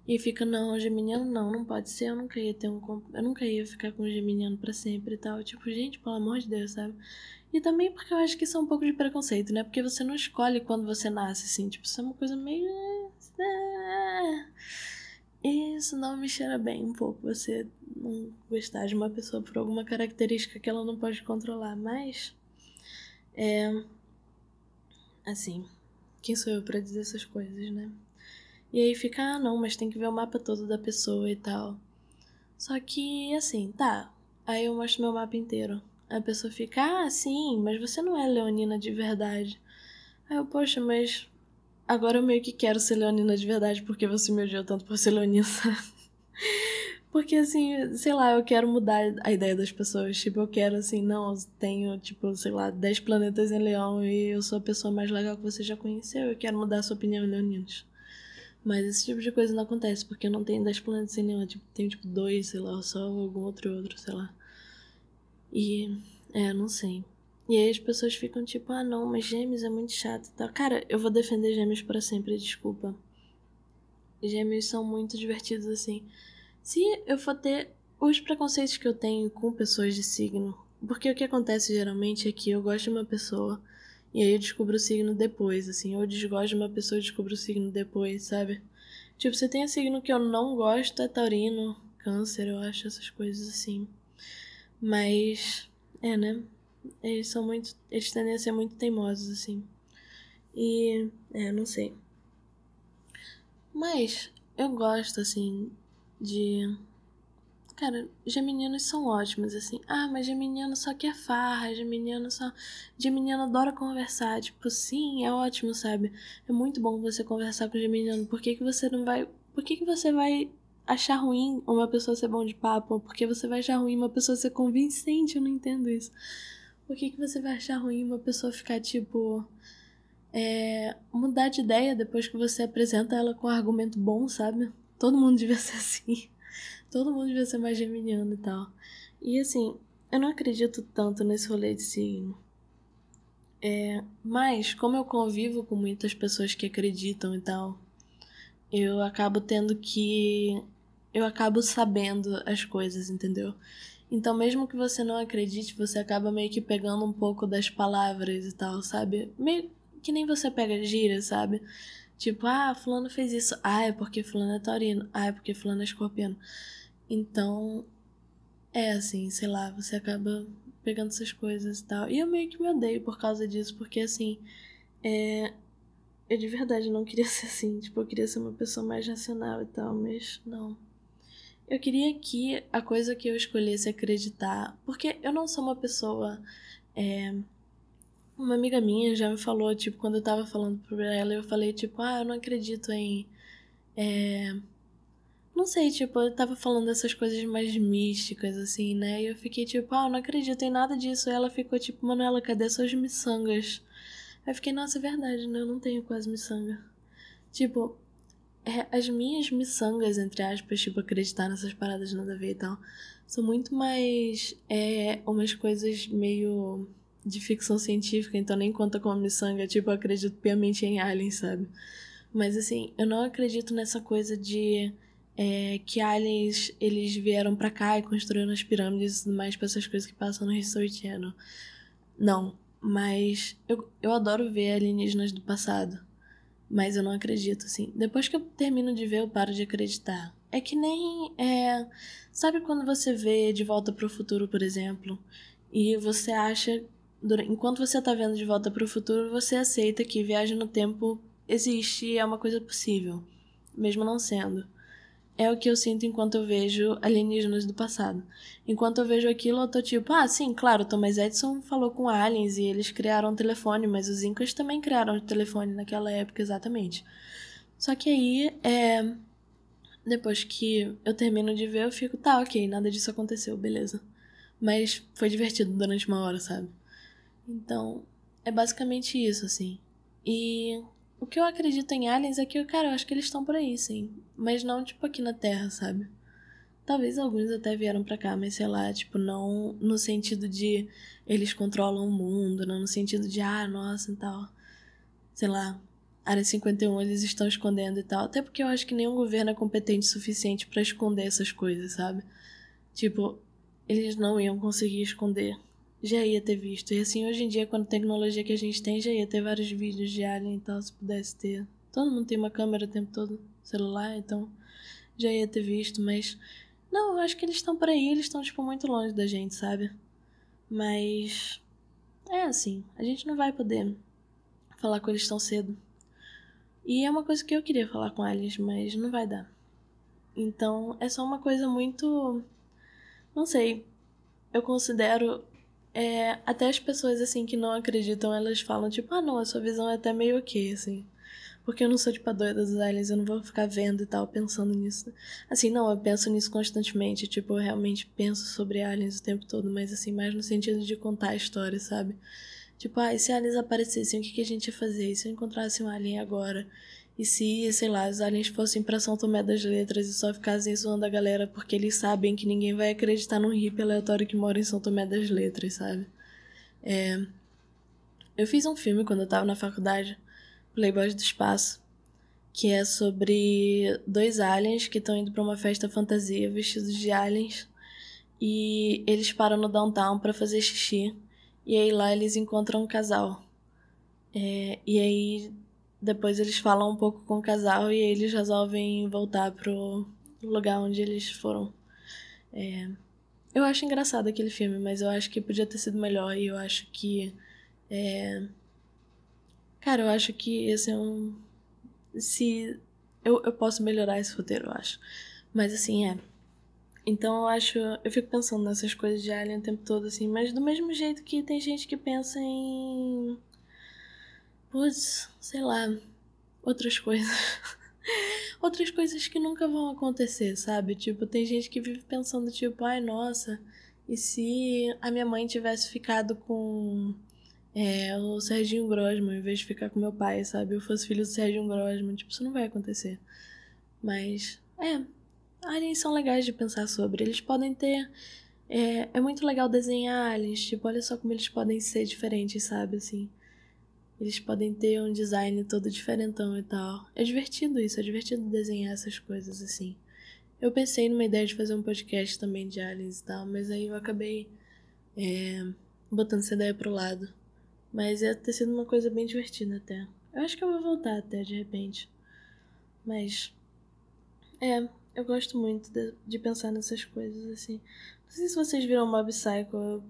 S1: E fica, não, geminiano não, não pode ser, eu nunca ia ter um. Eu nunca ia ficar com um geminiano pra sempre e tal. Tipo, gente, pelo amor de Deus, sabe? E também porque eu acho que isso é um pouco de preconceito, né? Porque você não escolhe quando você nasce, assim. Tipo, isso é uma coisa meio. É, isso não me cheira bem um pouco, você não gostar de uma pessoa por alguma característica que ela não pode controlar. Mas. É. Assim. Quem sou eu para dizer essas coisas, né? E aí fica, ah, não, mas tem que ver o mapa todo da pessoa e tal. Só que, assim, tá. Aí eu mostro meu mapa inteiro. A pessoa fica, ah, sim, mas você não é leonina de verdade. Aí eu, poxa, mas agora eu meio que quero ser leonina de verdade porque você me odiou tanto por ser leonina. Porque, assim, sei lá, eu quero mudar a ideia das pessoas. Tipo, eu quero, assim, não, eu tenho, tipo, sei lá, 10 planetas em Leão e eu sou a pessoa mais legal que você já conheceu. Eu quero mudar a sua opinião, leoninos. Mas esse tipo de coisa não acontece, porque eu não tenho 10 planetas em Leão. Tipo, tenho, tipo, dois, sei lá, só algum outro outro, sei lá. E, é, não sei. E aí as pessoas ficam tipo, ah, não, mas gêmeos é muito chato e tal. Cara, eu vou defender gêmeos para sempre, desculpa. Gêmeos são muito divertidos, assim. Se eu for ter os preconceitos que eu tenho com pessoas de signo, porque o que acontece geralmente é que eu gosto de uma pessoa e aí eu descubro o signo depois, assim, ou desgosto de uma pessoa e descubro o signo depois, sabe? Tipo, você tem signo que eu não gosto, é taurino, câncer, eu acho essas coisas assim. Mas, é, né? Eles são muito. Eles tendem a ser muito teimosos, assim. E, é, não sei. Mas, eu gosto, assim, de. Cara, geminianos são ótimos, assim. Ah, mas geminiano só quer farra, geminiano só. Geminiano adora conversar. Tipo, sim, é ótimo, sabe? É muito bom você conversar com geminiano. Por que, que você não vai. Por que, que você vai achar ruim uma pessoa ser bom de papo? Por que você vai achar ruim uma pessoa ser convincente? Eu não entendo isso. Por que, que você vai achar ruim uma pessoa ficar, tipo. É, mudar de ideia depois que você apresenta ela com um argumento bom, sabe? Todo mundo devia ser assim. Todo mundo devia ser mais geminiano e tal. E assim, eu não acredito tanto nesse rolê de signo. É, mas, como eu convivo com muitas pessoas que acreditam e tal, eu acabo tendo que. Eu acabo sabendo as coisas, entendeu? Então, mesmo que você não acredite, você acaba meio que pegando um pouco das palavras e tal, sabe? Meio que nem você pega gíria, sabe? Tipo, ah, fulano fez isso. Ah, é porque fulano é taurino. Ah, é porque fulano é escorpiano. Então, é assim, sei lá, você acaba pegando essas coisas e tal. E eu meio que me odeio por causa disso, porque assim, é... eu de verdade não queria ser assim. Tipo, eu queria ser uma pessoa mais racional e tal, mas não. Eu queria que a coisa que eu escolhesse acreditar, porque eu não sou uma pessoa. É, uma amiga minha já me falou, tipo, quando eu tava falando pra ela, eu falei, tipo, ah, eu não acredito em. É... Não sei, tipo, eu tava falando dessas coisas mais místicas, assim, né? E eu fiquei tipo, ah, eu não acredito em nada disso. E ela ficou tipo, Manuela, cadê suas miçangas? Aí eu fiquei, nossa, é verdade, né? Eu não tenho quase miçanga. Tipo, é, as minhas miçangas, entre aspas, tipo, acreditar nessas paradas nada a ver e tal, são muito mais. É, umas coisas meio de ficção científica, então nem conta como miçanga. Tipo, eu acredito piamente em aliens, sabe? Mas assim, eu não acredito nessa coisa de é, que aliens eles vieram para cá e construíram as pirâmides e tudo mais pra essas coisas que passam no History Channel. Não, mas eu, eu adoro ver alienígenas do passado. Mas eu não acredito, assim. Depois que eu termino de ver, eu paro de acreditar. É que nem. É... Sabe quando você vê De Volta para o Futuro, por exemplo, e você acha enquanto você está vendo De Volta para o Futuro, você aceita que viagem no tempo existe e é uma coisa possível, mesmo não sendo. É o que eu sinto enquanto eu vejo alienígenas do passado. Enquanto eu vejo aquilo, eu tô tipo, ah, sim, claro, Thomas Edison falou com aliens e eles criaram um telefone, mas os incas também criaram um telefone naquela época, exatamente. Só que aí, é... depois que eu termino de ver, eu fico, tá, ok, nada disso aconteceu, beleza. Mas foi divertido durante uma hora, sabe? Então, é basicamente isso, assim. E o que eu acredito em aliens é que, cara, eu acho que eles estão por aí, sim. Mas não, tipo, aqui na Terra, sabe? Talvez alguns até vieram para cá, mas sei lá, tipo, não no sentido de eles controlam o mundo, não no sentido de, ah, nossa e tal. Sei lá, Área 51 eles estão escondendo e tal. Até porque eu acho que nenhum governo é competente o suficiente para esconder essas coisas, sabe? Tipo, eles não iam conseguir esconder já ia ter visto. E assim, hoje em dia, com a tecnologia que a gente tem, já ia ter vários vídeos de alien e tal, se pudesse ter. Todo mundo tem uma câmera o tempo todo, celular, então já ia ter visto, mas. Não, eu acho que eles estão por aí, eles estão, tipo, muito longe da gente, sabe? Mas. É assim, a gente não vai poder falar com eles tão cedo. E é uma coisa que eu queria falar com eles, mas não vai dar. Então, é só uma coisa muito. Não sei. Eu considero é, até as pessoas, assim, que não acreditam, elas falam, tipo, ah, não, a sua visão é até meio ok, assim. Porque eu não sou tipo a doida dos aliens, eu não vou ficar vendo e tal, pensando nisso. Assim, não, eu penso nisso constantemente. Tipo, eu realmente penso sobre aliens o tempo todo, mas assim, mais no sentido de contar a história, sabe? Tipo, ah, e se aliens aparecessem, o que, que a gente ia fazer? E se eu encontrasse um alien agora? E se, sei lá, os aliens fossem pra São Tomé das Letras e só ficassem zoando a galera porque eles sabem que ninguém vai acreditar num hippie aleatório que mora em São Tomé das Letras, sabe? É... Eu fiz um filme quando eu tava na faculdade, Playboys do Espaço, que é sobre dois aliens que estão indo para uma festa fantasia vestidos de aliens e eles param no downtown para fazer xixi e aí lá eles encontram um casal. É... e aí depois eles falam um pouco com o casal e eles resolvem voltar pro lugar onde eles foram. É... Eu acho engraçado aquele filme, mas eu acho que podia ter sido melhor e eu acho que. É... Cara, eu acho que esse é um. Se. Eu, eu posso melhorar esse roteiro, eu acho. Mas assim, é. Então eu acho. Eu fico pensando nessas coisas de Alien o tempo todo, assim, mas do mesmo jeito que tem gente que pensa em Putz, sei lá, outras coisas. outras coisas que nunca vão acontecer, sabe? Tipo, tem gente que vive pensando, tipo, ai, nossa, e se a minha mãe tivesse ficado com é, o Serginho Grosman em vez de ficar com meu pai, sabe? Eu fosse filho do Serginho Grosman, tipo, isso não vai acontecer. Mas, é, aliens são legais de pensar sobre. Eles podem ter. É, é muito legal desenhar aliens, tipo, olha só como eles podem ser diferentes, sabe? Assim. Eles podem ter um design todo diferentão e tal. É divertido isso, é divertido desenhar essas coisas assim. Eu pensei numa ideia de fazer um podcast também de aliens e tal, mas aí eu acabei é, botando essa ideia pro lado. Mas ia ter sido uma coisa bem divertida até. Eu acho que eu vou voltar até de repente. Mas. É, eu gosto muito de, de pensar nessas coisas assim. Não sei se vocês viram Mob Psycho. Eu,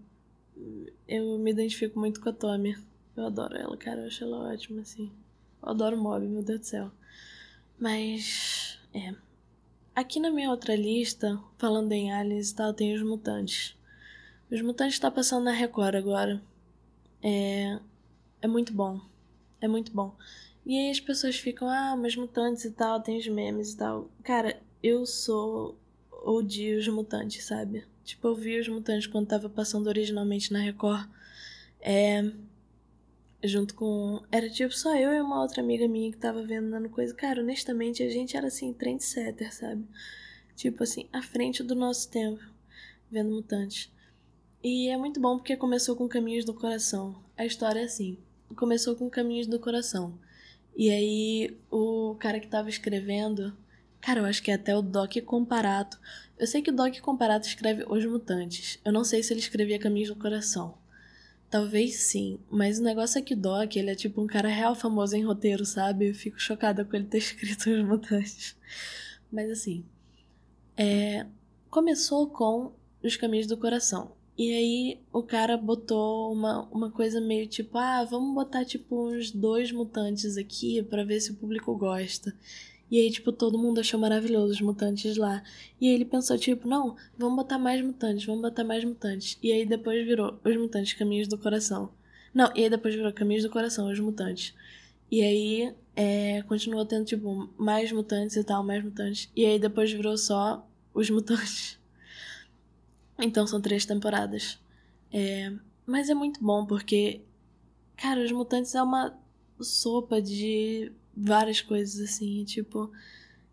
S1: eu me identifico muito com a Tommy. Eu adoro ela, cara. Eu acho ela ótima, assim. Eu adoro Mob, meu Deus do céu. Mas. É. Aqui na minha outra lista, falando em aliens e tal, tem os mutantes. Os mutantes tá passando na Record agora. É. É muito bom. É muito bom. E aí as pessoas ficam, ah, mas mutantes e tal, tem os memes e tal. Cara, eu sou odio os mutantes, sabe? Tipo, eu vi os mutantes quando tava passando originalmente na Record. É junto com. Era tipo só eu e uma outra amiga minha que tava vendo coisa. Cara, honestamente, a gente era assim, trendsetter, sabe? Tipo assim, à frente do nosso tempo, vendo mutantes. E é muito bom porque começou com Caminhos do Coração. A história é assim: começou com Caminhos do Coração. E aí, o cara que tava escrevendo. Cara, eu acho que é até o Doc Comparato. Eu sei que o Doc Comparato escreve Os Mutantes. Eu não sei se ele escrevia Caminhos do Coração. Talvez sim, mas o negócio é que o Doc, ele é tipo um cara real famoso em roteiro, sabe? Eu fico chocada com ele ter escrito os mutantes. Mas assim, é... começou com os caminhos do coração. E aí o cara botou uma, uma coisa meio tipo, ah, vamos botar tipo uns dois mutantes aqui para ver se o público gosta. E aí, tipo, todo mundo achou maravilhoso os mutantes lá. E aí ele pensou, tipo, não, vamos botar mais mutantes, vamos botar mais mutantes. E aí depois virou os mutantes caminhos do coração. Não, e aí depois virou caminhos do coração, os mutantes. E aí é, continuou tendo, tipo, mais mutantes e tal, mais mutantes. E aí depois virou só os mutantes. Então são três temporadas. É, mas é muito bom porque, cara, os mutantes é uma sopa de várias coisas assim, tipo,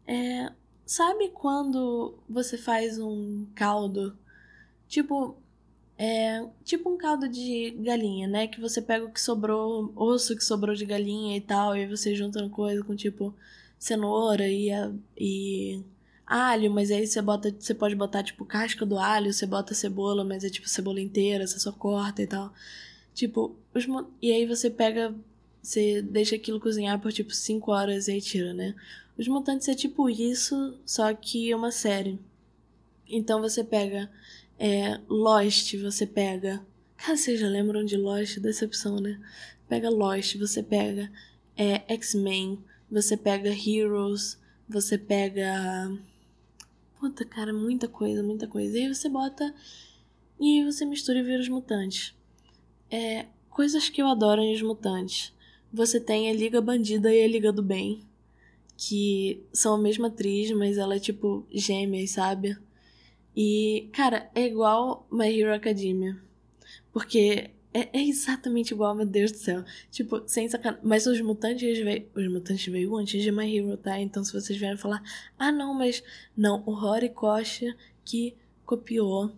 S1: é, sabe quando você faz um caldo, tipo, é, tipo um caldo de galinha, né, que você pega o que sobrou, osso que sobrou de galinha e tal, e você junta uma coisa com tipo cenoura e, e alho, mas aí você bota, você pode botar tipo casca do alho, você bota cebola, mas é tipo cebola inteira, você só corta e tal. Tipo, os, e aí você pega você deixa aquilo cozinhar por tipo 5 horas e aí tira, né? Os Mutantes é tipo isso, só que é uma série. Então você pega é, Lost, você pega. Cara, vocês já lembram de Lost? Decepção, né? Pega Lost, você pega é, X-Men, você pega Heroes, você pega. Puta, cara, muita coisa, muita coisa. E aí você bota. E aí você mistura e vira os mutantes. É, coisas que eu adoro em os mutantes. Você tem a Liga Bandida e a Liga do Bem, que são a mesma atriz, mas ela é tipo gêmeas, sabe? E, cara, é igual My Hero Academia. Porque é, é, exatamente igual, meu Deus do céu. Tipo, sem sacanagem. Mas os mutantes veio. Os mutantes veio antes de My Hero, tá? Então se vocês vierem falar, ah não, mas. Não, o Horikoshi que copiou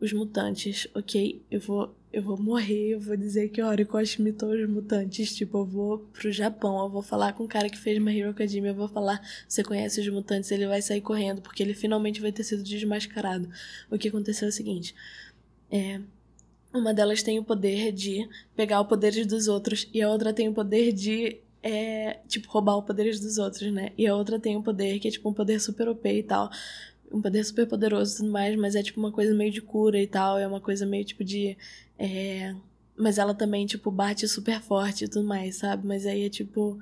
S1: os mutantes, ok? Eu vou. Eu vou morrer, eu vou dizer que o Horikoshi imitou os mutantes. Tipo, eu vou pro Japão, eu vou falar com o cara que fez My Hero Academia, eu vou falar, você conhece os mutantes, ele vai sair correndo, porque ele finalmente vai ter sido desmascarado. O que aconteceu é o seguinte. É, uma delas tem o poder de pegar o poderes dos outros e a outra tem o poder de é, tipo, roubar os poderes dos outros, né? E a outra tem um poder que é, tipo, um poder super OP e tal. Um poder super poderoso e tudo mais, mas é, tipo, uma coisa meio de cura e tal. É uma coisa meio, tipo, de... É... Mas ela também, tipo, bate super forte e tudo mais, sabe? Mas aí é, tipo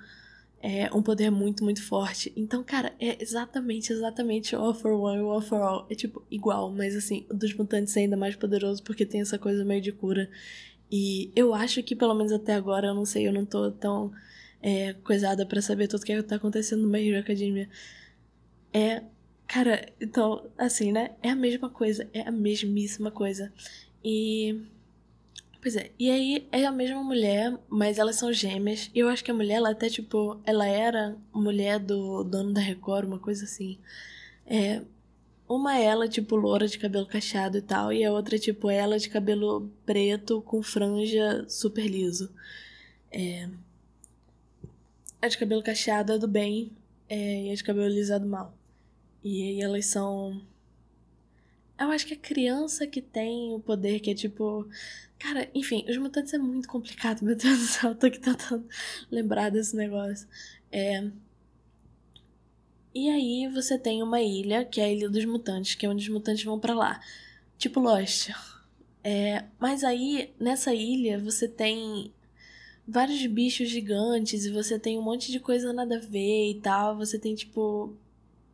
S1: é um poder muito, muito forte. Então, cara, é exatamente, exatamente All for One e All for All. É tipo igual, mas assim, o dos mutantes é ainda mais poderoso porque tem essa coisa meio de cura. E eu acho que, pelo menos até agora, eu não sei, eu não tô tão é, coisada para saber tudo o que tá acontecendo no My Hero Academia. É. Cara, então, assim, né? É a mesma coisa, é a mesmíssima coisa. E Pois é, e aí é a mesma mulher, mas elas são gêmeas. E eu acho que a mulher, ela até, tipo, ela era mulher do dono da Record, uma coisa assim. É. Uma é ela, tipo, loura de cabelo cacheado e tal, e a outra, tipo, ela de cabelo preto com franja super liso. É. A de cabelo cacheado é do bem, é, e a de cabelo liso é do mal. E aí elas são. Eu acho que a criança que tem o poder, que é tipo Cara, enfim, os mutantes é muito complicado, meu Deus do céu, eu tô aqui tentando lembrar desse negócio. É. E aí você tem uma ilha, que é a Ilha dos Mutantes, que é onde os mutantes vão para lá. Tipo Lost. É, mas aí, nessa ilha, você tem vários bichos gigantes e você tem um monte de coisa nada a ver e tal. Você tem, tipo,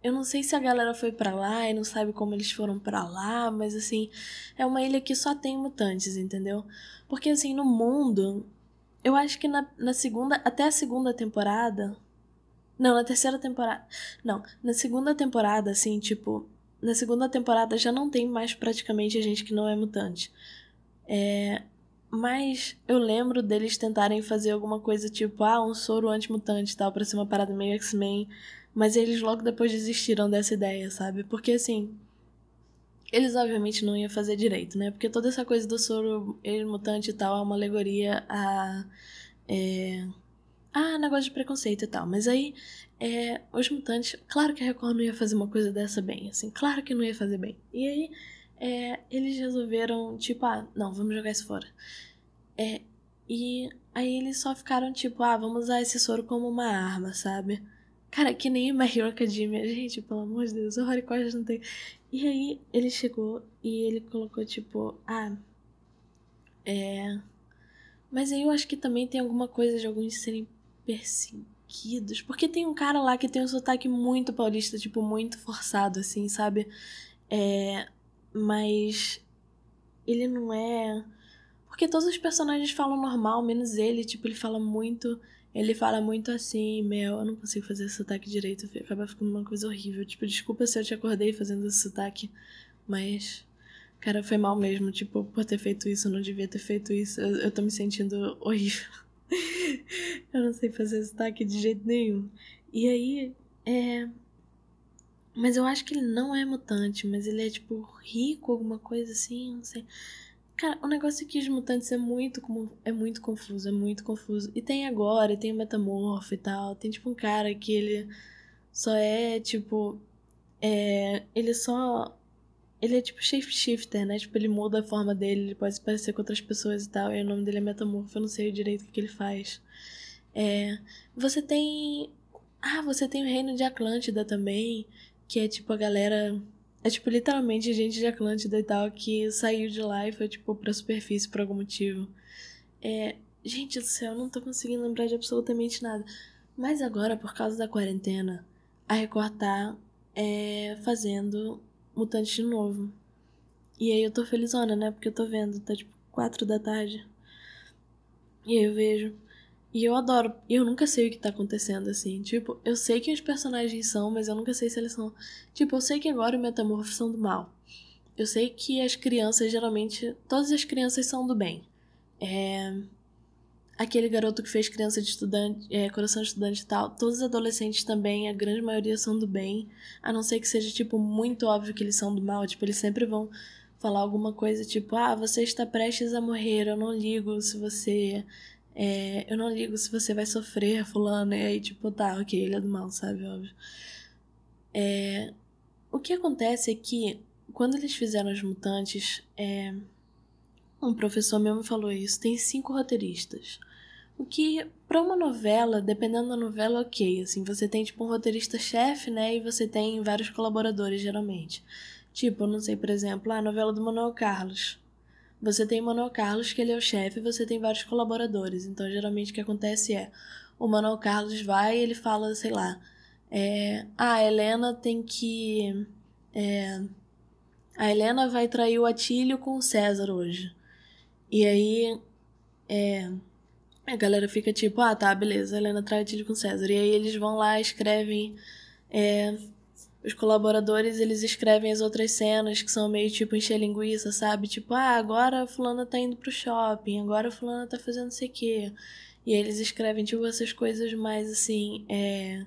S1: eu não sei se a galera foi para lá e não sabe como eles foram para lá, mas assim, é uma ilha que só tem mutantes, entendeu? Porque assim, no mundo, eu acho que na, na segunda, até a segunda temporada. Não, na terceira temporada. Não, na segunda temporada, assim, tipo. Na segunda temporada já não tem mais praticamente gente que não é mutante. É, mas eu lembro deles tentarem fazer alguma coisa tipo, ah, um soro antimutante e tal, pra ser uma parada meio X-Men. Mas eles logo depois desistiram dessa ideia, sabe? Porque assim. Eles obviamente não iam fazer direito, né? Porque toda essa coisa do soro mutante e tal é uma alegoria a. É, ah, negócio de preconceito e tal. Mas aí, é, os mutantes. Claro que a Record não ia fazer uma coisa dessa bem, assim. Claro que não ia fazer bem. E aí, é, eles resolveram, tipo, ah, não, vamos jogar isso fora. É, e aí eles só ficaram, tipo, ah, vamos usar esse soro como uma arma, sabe? Cara, que nem My Hero Academia. Gente, pelo amor de Deus, o Horikoshi não tem. E aí ele chegou e ele colocou tipo, ah. É. Mas aí eu acho que também tem alguma coisa de alguns serem perseguidos. Porque tem um cara lá que tem um sotaque muito paulista, tipo, muito forçado, assim, sabe? É. Mas. Ele não é. Porque todos os personagens falam normal, menos ele, tipo, ele fala muito ele fala muito assim, meu, eu não consigo fazer esse sotaque direito, acaba ficando uma coisa horrível. Tipo, desculpa se eu te acordei fazendo esse sotaque, mas, cara, foi mal mesmo, tipo, por ter feito isso, eu não devia ter feito isso, eu, eu tô me sentindo horrível. eu não sei fazer sotaque de jeito nenhum. E aí, é. Mas eu acho que ele não é mutante, mas ele é, tipo, rico, alguma coisa assim, não sei. Cara, o negócio é que os mutantes é muito, é muito confuso, é muito confuso. E tem agora, tem o metamorfo e tal. Tem tipo um cara que ele só é tipo. É, ele só. Ele é tipo shapeshifter, né? Tipo, ele muda a forma dele, ele pode se parecer com outras pessoas e tal. E o nome dele é Metamorfo, eu não sei direito o que, que ele faz. É, você tem. Ah, você tem o Reino de Atlântida também, que é tipo a galera é tipo literalmente gente de Atlântida e tal que saiu de lá e foi tipo pra superfície por algum motivo. É. Gente do céu, eu não tô conseguindo lembrar de absolutamente nada. Mas agora, por causa da quarentena, a Record tá é, fazendo Mutante de novo. E aí eu tô felizona, né? Porque eu tô vendo, tá tipo 4 da tarde. E aí eu vejo. E eu adoro. Eu nunca sei o que tá acontecendo, assim. Tipo, eu sei quem os personagens são, mas eu nunca sei se eles são. Tipo, eu sei que agora o Metamorfo são do mal. Eu sei que as crianças, geralmente. Todas as crianças são do bem. É. Aquele garoto que fez criança de estudante, é, coração de estudante e tal, todos os adolescentes também, a grande maioria são do bem. A não ser que seja, tipo, muito óbvio que eles são do mal. Tipo, eles sempre vão falar alguma coisa tipo, ah, você está prestes a morrer, eu não ligo se você é, eu não ligo se você vai sofrer, fulano. E aí, tipo, tá, ok, ele é do mal, sabe? Óbvio. É, o que acontece é que, quando eles fizeram os mutantes, é, um professor mesmo falou isso: tem cinco roteiristas. O que, para uma novela, dependendo da novela, ok. Assim, você tem, tipo, um roteirista-chefe, né? E você tem vários colaboradores, geralmente. Tipo, não sei, por exemplo, a novela do Manuel Carlos. Você tem o Manuel Carlos, que ele é o chefe, e você tem vários colaboradores. Então, geralmente, o que acontece é: o Manuel Carlos vai e ele fala, sei lá, é, ah, a Helena tem que. É, a Helena vai trair o Atílio com o César hoje. E aí. É, a galera fica tipo, ah, tá, beleza, a Helena trai o Atílio com o César. E aí eles vão lá, escrevem. É, os colaboradores, eles escrevem as outras cenas que são meio tipo encher linguiça, sabe? Tipo, ah, agora a fulana tá indo pro shopping, agora a fulana tá fazendo sei o quê. E eles escrevem, tipo, essas coisas mais assim, é...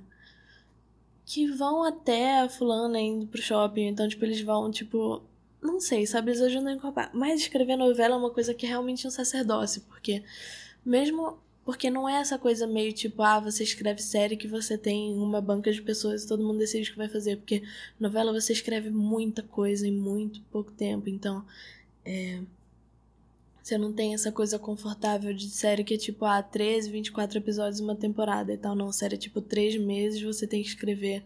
S1: Que vão até a fulana indo pro shopping. Então, tipo, eles vão, tipo... Não sei, sabe? Eles ajudam a incorporar. Mas escrever novela é uma coisa que é realmente um sacerdócio, porque... Mesmo porque não é essa coisa meio tipo, ah, você escreve série que você tem uma banca de pessoas e todo mundo decide o que vai fazer. Porque novela você escreve muita coisa em muito pouco tempo. Então, é. Você não tem essa coisa confortável de série que é tipo, ah, 13, 24 episódios uma temporada e tal. Não, série é tipo 3 meses, você tem que escrever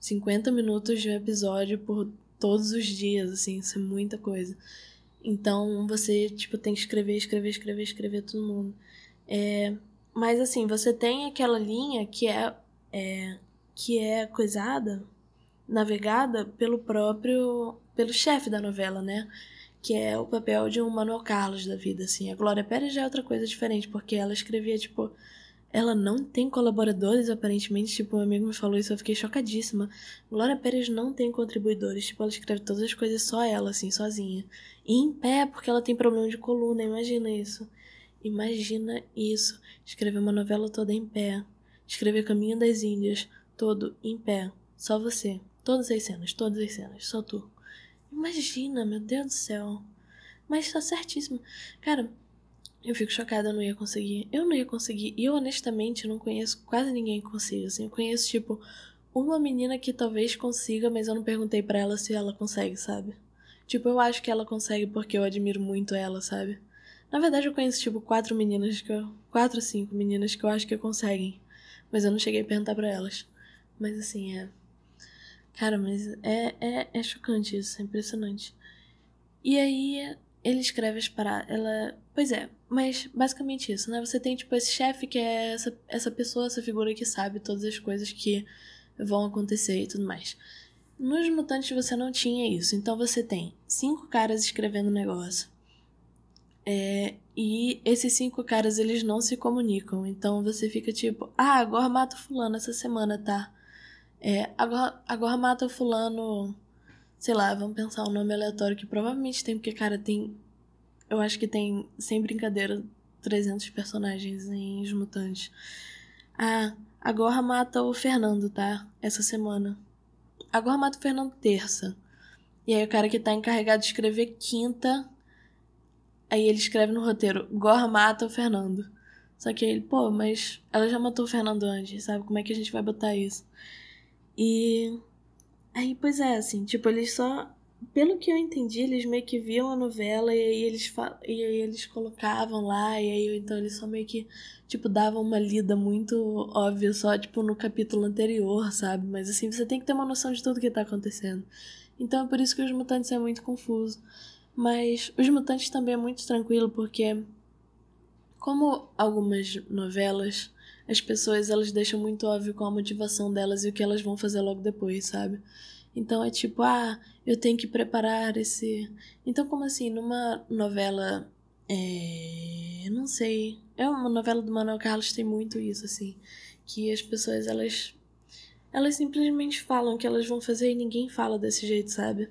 S1: 50 minutos de um episódio por todos os dias, assim, isso é muita coisa. Então você, tipo, tem que escrever, escrever, escrever, escrever todo mundo. É, mas assim, você tem aquela linha que é, é que é coisada, navegada pelo próprio pelo chefe da novela, né? Que é o papel de um Manuel Carlos da vida, assim. A Glória Pérez já é outra coisa diferente, porque ela escrevia, tipo, ela não tem colaboradores, aparentemente. Tipo, um amigo me falou isso, eu fiquei chocadíssima. Glória Pérez não tem contribuidores. Tipo, ela escreve todas as coisas só ela, assim, sozinha. E em pé, porque ela tem problema de coluna, imagina isso. Imagina isso, escrever uma novela toda em pé, escrever Caminho das Índias todo em pé, só você, todas as cenas, todas as cenas, só tu. Imagina, meu Deus do céu. Mas tá certíssimo. Cara, eu fico chocada, eu não ia conseguir. Eu não ia conseguir. E eu, honestamente, não conheço quase ninguém que consiga. Assim, eu conheço, tipo, uma menina que talvez consiga, mas eu não perguntei para ela se ela consegue, sabe? Tipo, eu acho que ela consegue porque eu admiro muito ela, sabe? Na verdade, eu conheço, tipo, quatro meninas que eu. Quatro, cinco meninas que eu acho que conseguem. Mas eu não cheguei a perguntar pra elas. Mas assim, é. Cara, mas é, é, é chocante isso, é impressionante. E aí, ele escreve as paradas. Ela. Pois é, mas basicamente isso, né? Você tem, tipo, esse chefe que é essa, essa pessoa, essa figura que sabe todas as coisas que vão acontecer e tudo mais. Nos mutantes você não tinha isso. Então você tem cinco caras escrevendo negócio. É, e esses cinco caras, eles não se comunicam. Então você fica tipo, ah, agora mata fulano essa semana, tá? É, agora, agora mata fulano. Sei lá, vamos pensar um nome aleatório que provavelmente tem, porque, cara, tem. Eu acho que tem, sem brincadeira, 300 personagens em Os Mutantes. Ah, agora mata o Fernando, tá? Essa semana. Agora mata o Fernando terça. E aí o cara que tá encarregado de escrever quinta Aí ele escreve no roteiro: Gorra mata o Fernando. Só que ele, pô, mas ela já matou o Fernando antes, sabe? Como é que a gente vai botar isso? E. Aí, pois é, assim, tipo, eles só. Pelo que eu entendi, eles meio que viam a novela e aí eles, fa... e aí eles colocavam lá, e aí então eles só meio que, tipo, davam uma lida muito óbvia só, tipo, no capítulo anterior, sabe? Mas assim, você tem que ter uma noção de tudo que tá acontecendo. Então é por isso que os mutantes é muito confuso. Mas Os Mutantes também é muito tranquilo porque, como algumas novelas, as pessoas elas deixam muito óbvio qual a motivação delas e o que elas vão fazer logo depois, sabe? Então é tipo, ah, eu tenho que preparar esse. Então, como assim, numa novela É. Não sei. É uma novela do Manuel Carlos tem muito isso, assim. Que as pessoas, elas. Elas simplesmente falam que elas vão fazer e ninguém fala desse jeito, sabe?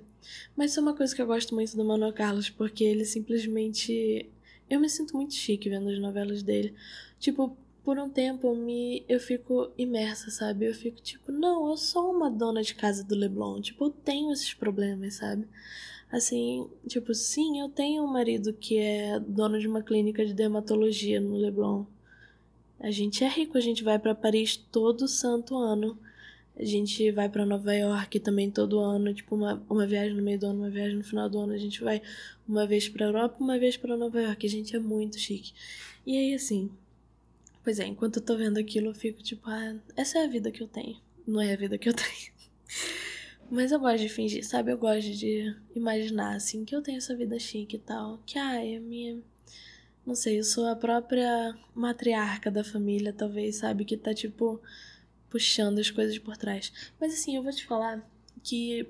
S1: Mas isso é uma coisa que eu gosto muito do Manuel Carlos, porque ele simplesmente. Eu me sinto muito chique vendo as novelas dele. Tipo, por um tempo eu me eu fico imersa, sabe? Eu fico tipo, não, eu sou uma dona de casa do Leblon, tipo, eu tenho esses problemas, sabe? Assim, tipo, sim, eu tenho um marido que é dono de uma clínica de dermatologia no Leblon. A gente é rico, a gente vai para Paris todo santo ano. A gente vai para Nova York também todo ano, tipo uma, uma viagem no meio do ano, uma viagem no final do ano. A gente vai uma vez para Europa, uma vez para Nova York. A gente é muito chique. E aí assim, Pois é, enquanto eu tô vendo aquilo, eu fico tipo, ah, essa é a vida que eu tenho. Não é a vida que eu tenho. Mas eu gosto de fingir, sabe? Eu gosto de imaginar, assim, que eu tenho essa vida chique e tal. Que, ah, é minha. Não sei, eu sou a própria matriarca da família, talvez, sabe? Que tá, tipo, puxando as coisas por trás. Mas, assim, eu vou te falar que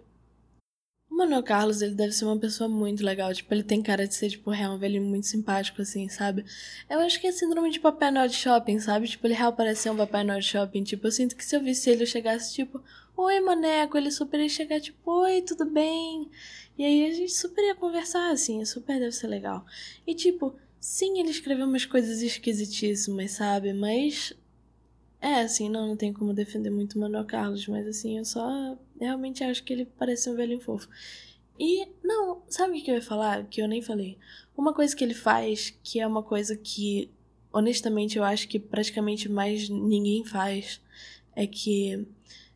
S1: o Manuel Carlos, ele deve ser uma pessoa muito legal. Tipo, ele tem cara de ser, tipo, real, um velho muito simpático, assim, sabe? Eu acho que é síndrome de Papai Noel de shopping, sabe? Tipo, ele real parece um Papai Noel de shopping. Tipo, eu sinto que se eu visse ele, eu chegasse, tipo, Oi, maneco. Ele super ia chegar, tipo, Oi, tudo bem? E aí a gente super ia conversar, assim, super deve ser legal. E, tipo, sim, ele escreveu umas coisas esquisitíssimas, sabe? Mas é, assim, não, não tem como defender muito o Manuel Carlos, mas assim, eu só realmente acho que ele parece um velhinho fofo. E, não, sabe o que eu ia falar? Que eu nem falei. Uma coisa que ele faz, que é uma coisa que, honestamente, eu acho que praticamente mais ninguém faz, é que,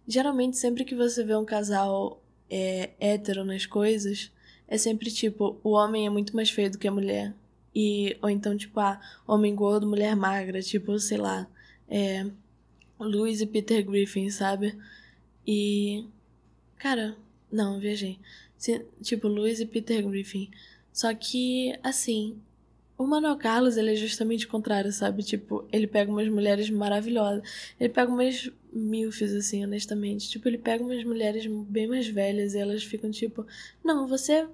S1: geralmente, sempre que você vê um casal é, hétero nas coisas, é sempre tipo, o homem é muito mais feio do que a mulher. E, ou então, tipo, ah, homem gordo, mulher magra, tipo, sei lá. É, Louis e Peter Griffin, sabe? E. Cara, não, viajei. Tipo, Louis e Peter Griffin. Só que, assim, o Manuel Carlos, ele é justamente o contrário, sabe? Tipo, ele pega umas mulheres maravilhosas. Ele pega umas milfs, assim, honestamente. Tipo, ele pega umas mulheres bem mais velhas e elas ficam tipo: Não, você.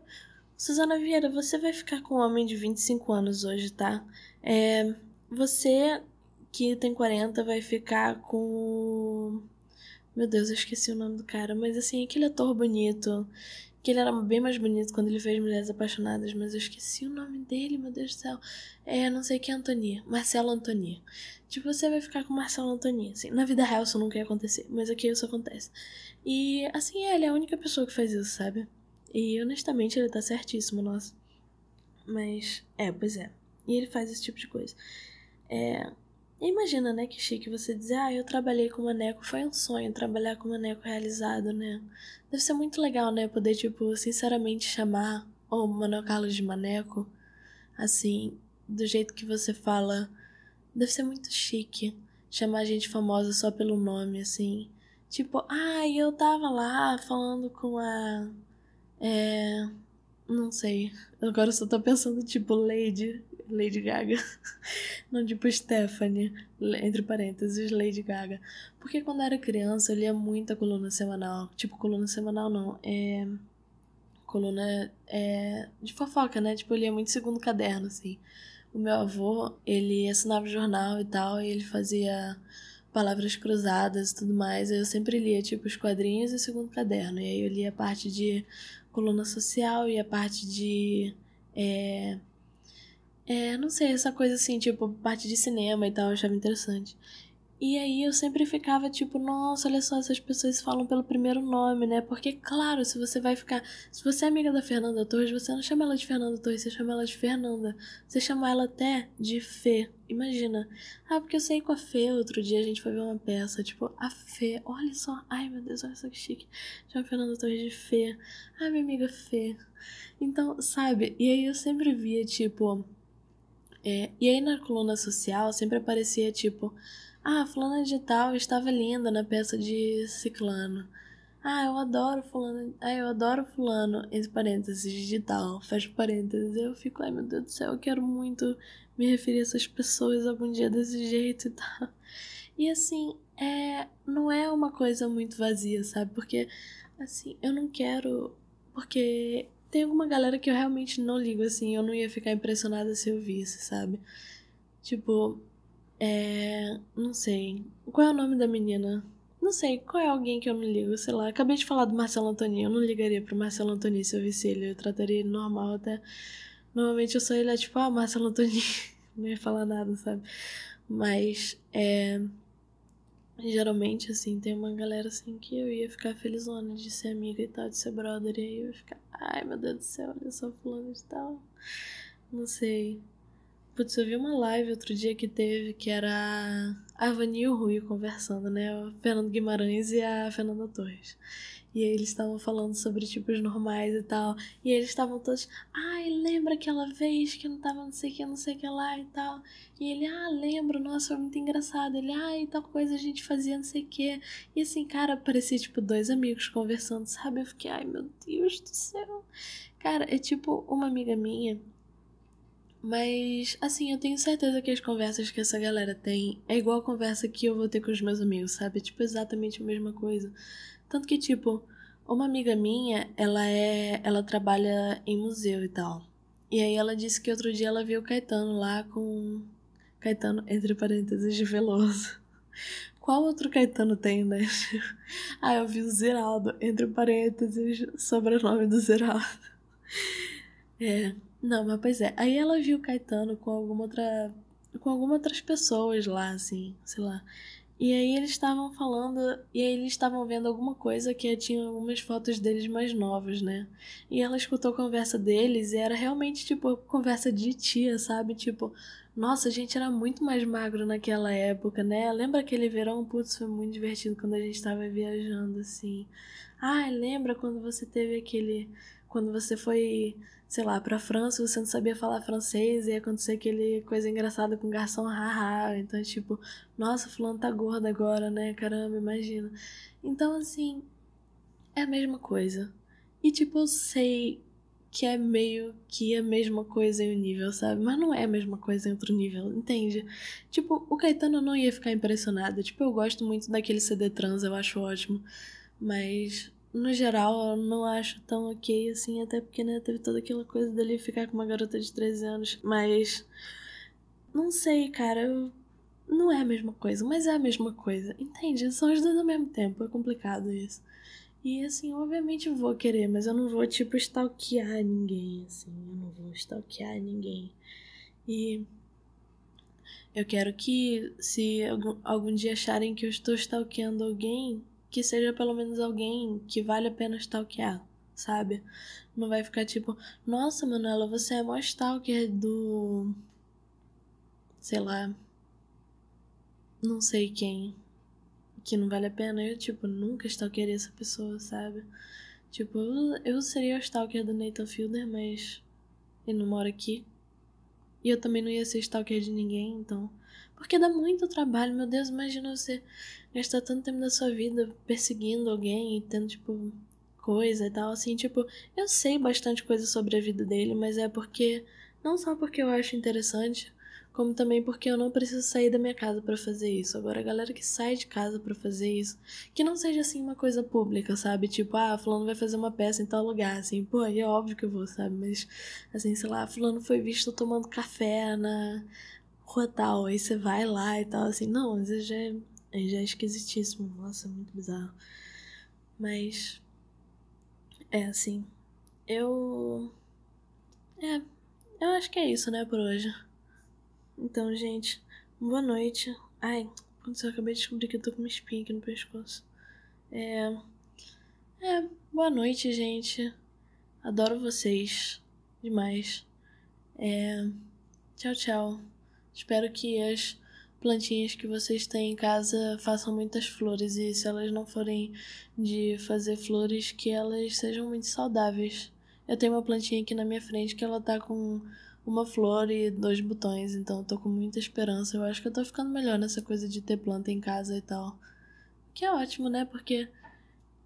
S1: Suzana Vieira, você vai ficar com um homem de 25 anos hoje, tá? É. Você que tem 40 vai ficar com. Meu Deus, eu esqueci o nome do cara, mas assim, aquele ator bonito. Que ele era bem mais bonito quando ele fez Mulheres Apaixonadas, mas eu esqueci o nome dele, meu Deus do céu. É, não sei que é Antoni. Marcelo Antoni. Tipo, você vai ficar com Marcelo Antoni. Assim, na vida real isso nunca ia acontecer, mas aqui isso acontece. E, assim, ele é a única pessoa que faz isso, sabe? E, honestamente, ele tá certíssimo, nossa. Mas, é, pois é. E ele faz esse tipo de coisa. É, Imagina, né, que chique você dizer, ah, eu trabalhei com maneco, foi um sonho trabalhar com maneco realizado, né? Deve ser muito legal, né, poder, tipo, sinceramente chamar o Manuel Carlos de maneco, assim, do jeito que você fala. Deve ser muito chique chamar gente famosa só pelo nome, assim. Tipo, ah, eu tava lá falando com a. É. Não sei. Agora eu só tô pensando, tipo, Lady. Lady Gaga. Não, tipo Stephanie, entre parênteses, Lady Gaga. Porque quando eu era criança eu lia muita coluna semanal. Tipo, coluna semanal não, é. Coluna é, de fofoca, né? Tipo, eu lia muito segundo caderno, assim. O meu avô, ele assinava jornal e tal, e ele fazia palavras cruzadas e tudo mais. Eu sempre lia, tipo, os quadrinhos e o segundo caderno. E aí eu lia a parte de coluna social e a parte de. É, é, não sei, essa coisa assim, tipo, parte de cinema e tal, eu achava interessante. E aí eu sempre ficava tipo, nossa, olha só, essas pessoas falam pelo primeiro nome, né? Porque, claro, se você vai ficar. Se você é amiga da Fernanda Torres, você não chama ela de Fernanda Torres, você chama ela de Fernanda. Você chama ela até de Fê. Imagina. Ah, porque eu saí com a Fê outro dia, a gente foi ver uma peça. Tipo, a Fê, olha só. Ai, meu Deus, olha só que chique. Chama Fernanda Torres de Fê. Ai, minha amiga Fê. Então, sabe? E aí eu sempre via, tipo é, e aí na coluna social sempre aparecia tipo: Ah, fulana de tal estava linda na peça de Ciclano. Ah, eu adoro fulano. Ah, eu adoro fulano. Entre parênteses, digital. Fecha parênteses. Eu fico, ai meu Deus do céu, eu quero muito me referir a essas pessoas algum dia desse jeito e tal. E assim, é, não é uma coisa muito vazia, sabe? Porque, assim, eu não quero. Porque tem alguma galera que eu realmente não ligo, assim, eu não ia ficar impressionada se eu visse, sabe? Tipo, é. Não sei. Qual é o nome da menina? Não sei, qual é alguém que eu não ligo, sei lá. Acabei de falar do Marcelo Antoni, eu não ligaria pro Marcelo Antoni se eu visse ele, eu trataria ele normal até. Normalmente eu sou ele, é tipo, ah, Marcelo Antoni, não ia falar nada, sabe? Mas, é. Geralmente, assim, tem uma galera assim que eu ia ficar felizona de ser amiga e tal, de ser brother, e aí eu ia ficar, ai meu Deus do céu, olha só fulano e tal. Não sei. Putz, eu vi uma live outro dia que teve, que era a Vani e o Rui conversando, né? O Fernando Guimarães e a Fernanda Torres. E aí eles estavam falando sobre tipos normais e tal. E eles estavam todos, ai, lembra aquela vez que não tava não sei o que, não sei o que lá e tal. E ele, ah, lembro, nossa, foi muito engraçado. Ele, ai, ah, tal coisa a gente fazia não sei o que. E assim, cara, parecia tipo dois amigos conversando, sabe? Eu fiquei, ai, meu Deus do céu. Cara, é tipo uma amiga minha mas, assim, eu tenho certeza que as conversas que essa galera tem é igual a conversa que eu vou ter com os meus amigos, sabe? Tipo, exatamente a mesma coisa. Tanto que, tipo, uma amiga minha, ela é. Ela trabalha em museu e tal. E aí ela disse que outro dia ela viu o Caetano lá com. Caetano, entre parênteses, de Veloso. Qual outro Caetano tem, né? ah, eu vi o Zeraldo, entre parênteses, sobrenome do Zeraldo. É, não, mas pois é. Aí ela viu o Caetano com alguma outra. com algumas outras pessoas lá, assim, sei lá. E aí eles estavam falando, e aí eles estavam vendo alguma coisa que tinha algumas fotos deles mais novos, né? E ela escutou a conversa deles e era realmente tipo conversa de tia, sabe? Tipo, nossa, a gente era muito mais magro naquela época, né? Lembra aquele verão? Putz, foi muito divertido quando a gente tava viajando assim. Ah, lembra quando você teve aquele quando você foi, sei lá, pra França, você não sabia falar francês e ia acontecer aquele coisa engraçada com garçom haha. Então, tipo, nossa, fulano tá gordo agora, né? Caramba, imagina. Então, assim, é a mesma coisa. E, tipo, eu sei que é meio que a mesma coisa em um nível, sabe? Mas não é a mesma coisa em outro nível, entende? Tipo, o Caetano não ia ficar impressionado. Tipo, eu gosto muito daquele CD trans, eu acho ótimo. Mas no geral, eu não acho tão ok assim, até porque, né, teve toda aquela coisa dele ficar com uma garota de 13 anos. Mas. Não sei, cara. Eu... Não é a mesma coisa, mas é a mesma coisa. Entende? São os dois ao mesmo tempo. É complicado isso. E assim, obviamente vou querer, mas eu não vou, tipo, stalkear ninguém, assim. Eu não vou stalkear ninguém. E. Eu quero que, se algum, algum dia acharem que eu estou stalkeando alguém, que seja pelo menos alguém que vale a pena stalkear, sabe? Não vai ficar tipo, nossa, Manuela, você é mó stalker do. Sei lá. Não sei quem. Que não vale a pena. Eu, tipo, nunca stalkearia essa pessoa, sabe? Tipo, eu seria o stalker do Nathan Fielder, mas ele não mora aqui. E eu também não ia ser stalker de ninguém, então. Porque dá muito trabalho, meu Deus, imagina você gastar tanto tempo da sua vida perseguindo alguém e tendo, tipo, coisa e tal, assim, tipo, eu sei bastante coisa sobre a vida dele, mas é porque, não só porque eu acho interessante, como também porque eu não preciso sair da minha casa para fazer isso. Agora, a galera que sai de casa para fazer isso, que não seja assim uma coisa pública, sabe? Tipo, ah, fulano vai fazer uma peça em tal lugar, assim, pô, é óbvio que eu vou, sabe? Mas, assim, sei lá, fulano foi visto tomando café na rua tal, aí você vai lá e tal, assim, não, às vezes já é, já é esquisitíssimo, nossa, muito bizarro. Mas, é assim, eu. É, eu acho que é isso, né, por hoje. Então, gente, boa noite. Ai, eu acabei de descobrir que eu tô com uma espinha aqui no pescoço. É. É, boa noite, gente. Adoro vocês. Demais. É. Tchau, tchau. Espero que as plantinhas que vocês têm em casa façam muitas flores e se elas não forem de fazer flores, que elas sejam muito saudáveis. Eu tenho uma plantinha aqui na minha frente que ela tá com uma flor e dois botões, então eu tô com muita esperança. Eu acho que eu tô ficando melhor nessa coisa de ter planta em casa e tal. Que é ótimo, né? Porque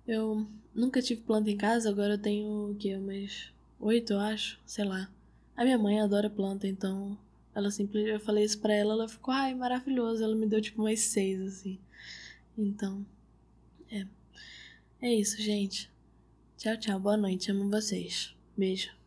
S1: eu nunca tive planta em casa, agora eu tenho o quê? Umas oito, eu acho, sei lá. A minha mãe adora planta, então ela simplesmente eu falei isso pra ela, ela ficou, ai, maravilhoso. Ela me deu tipo umas seis, assim. Então, é. É isso, gente. Tchau, tchau. Boa noite. Amo vocês. Beijo.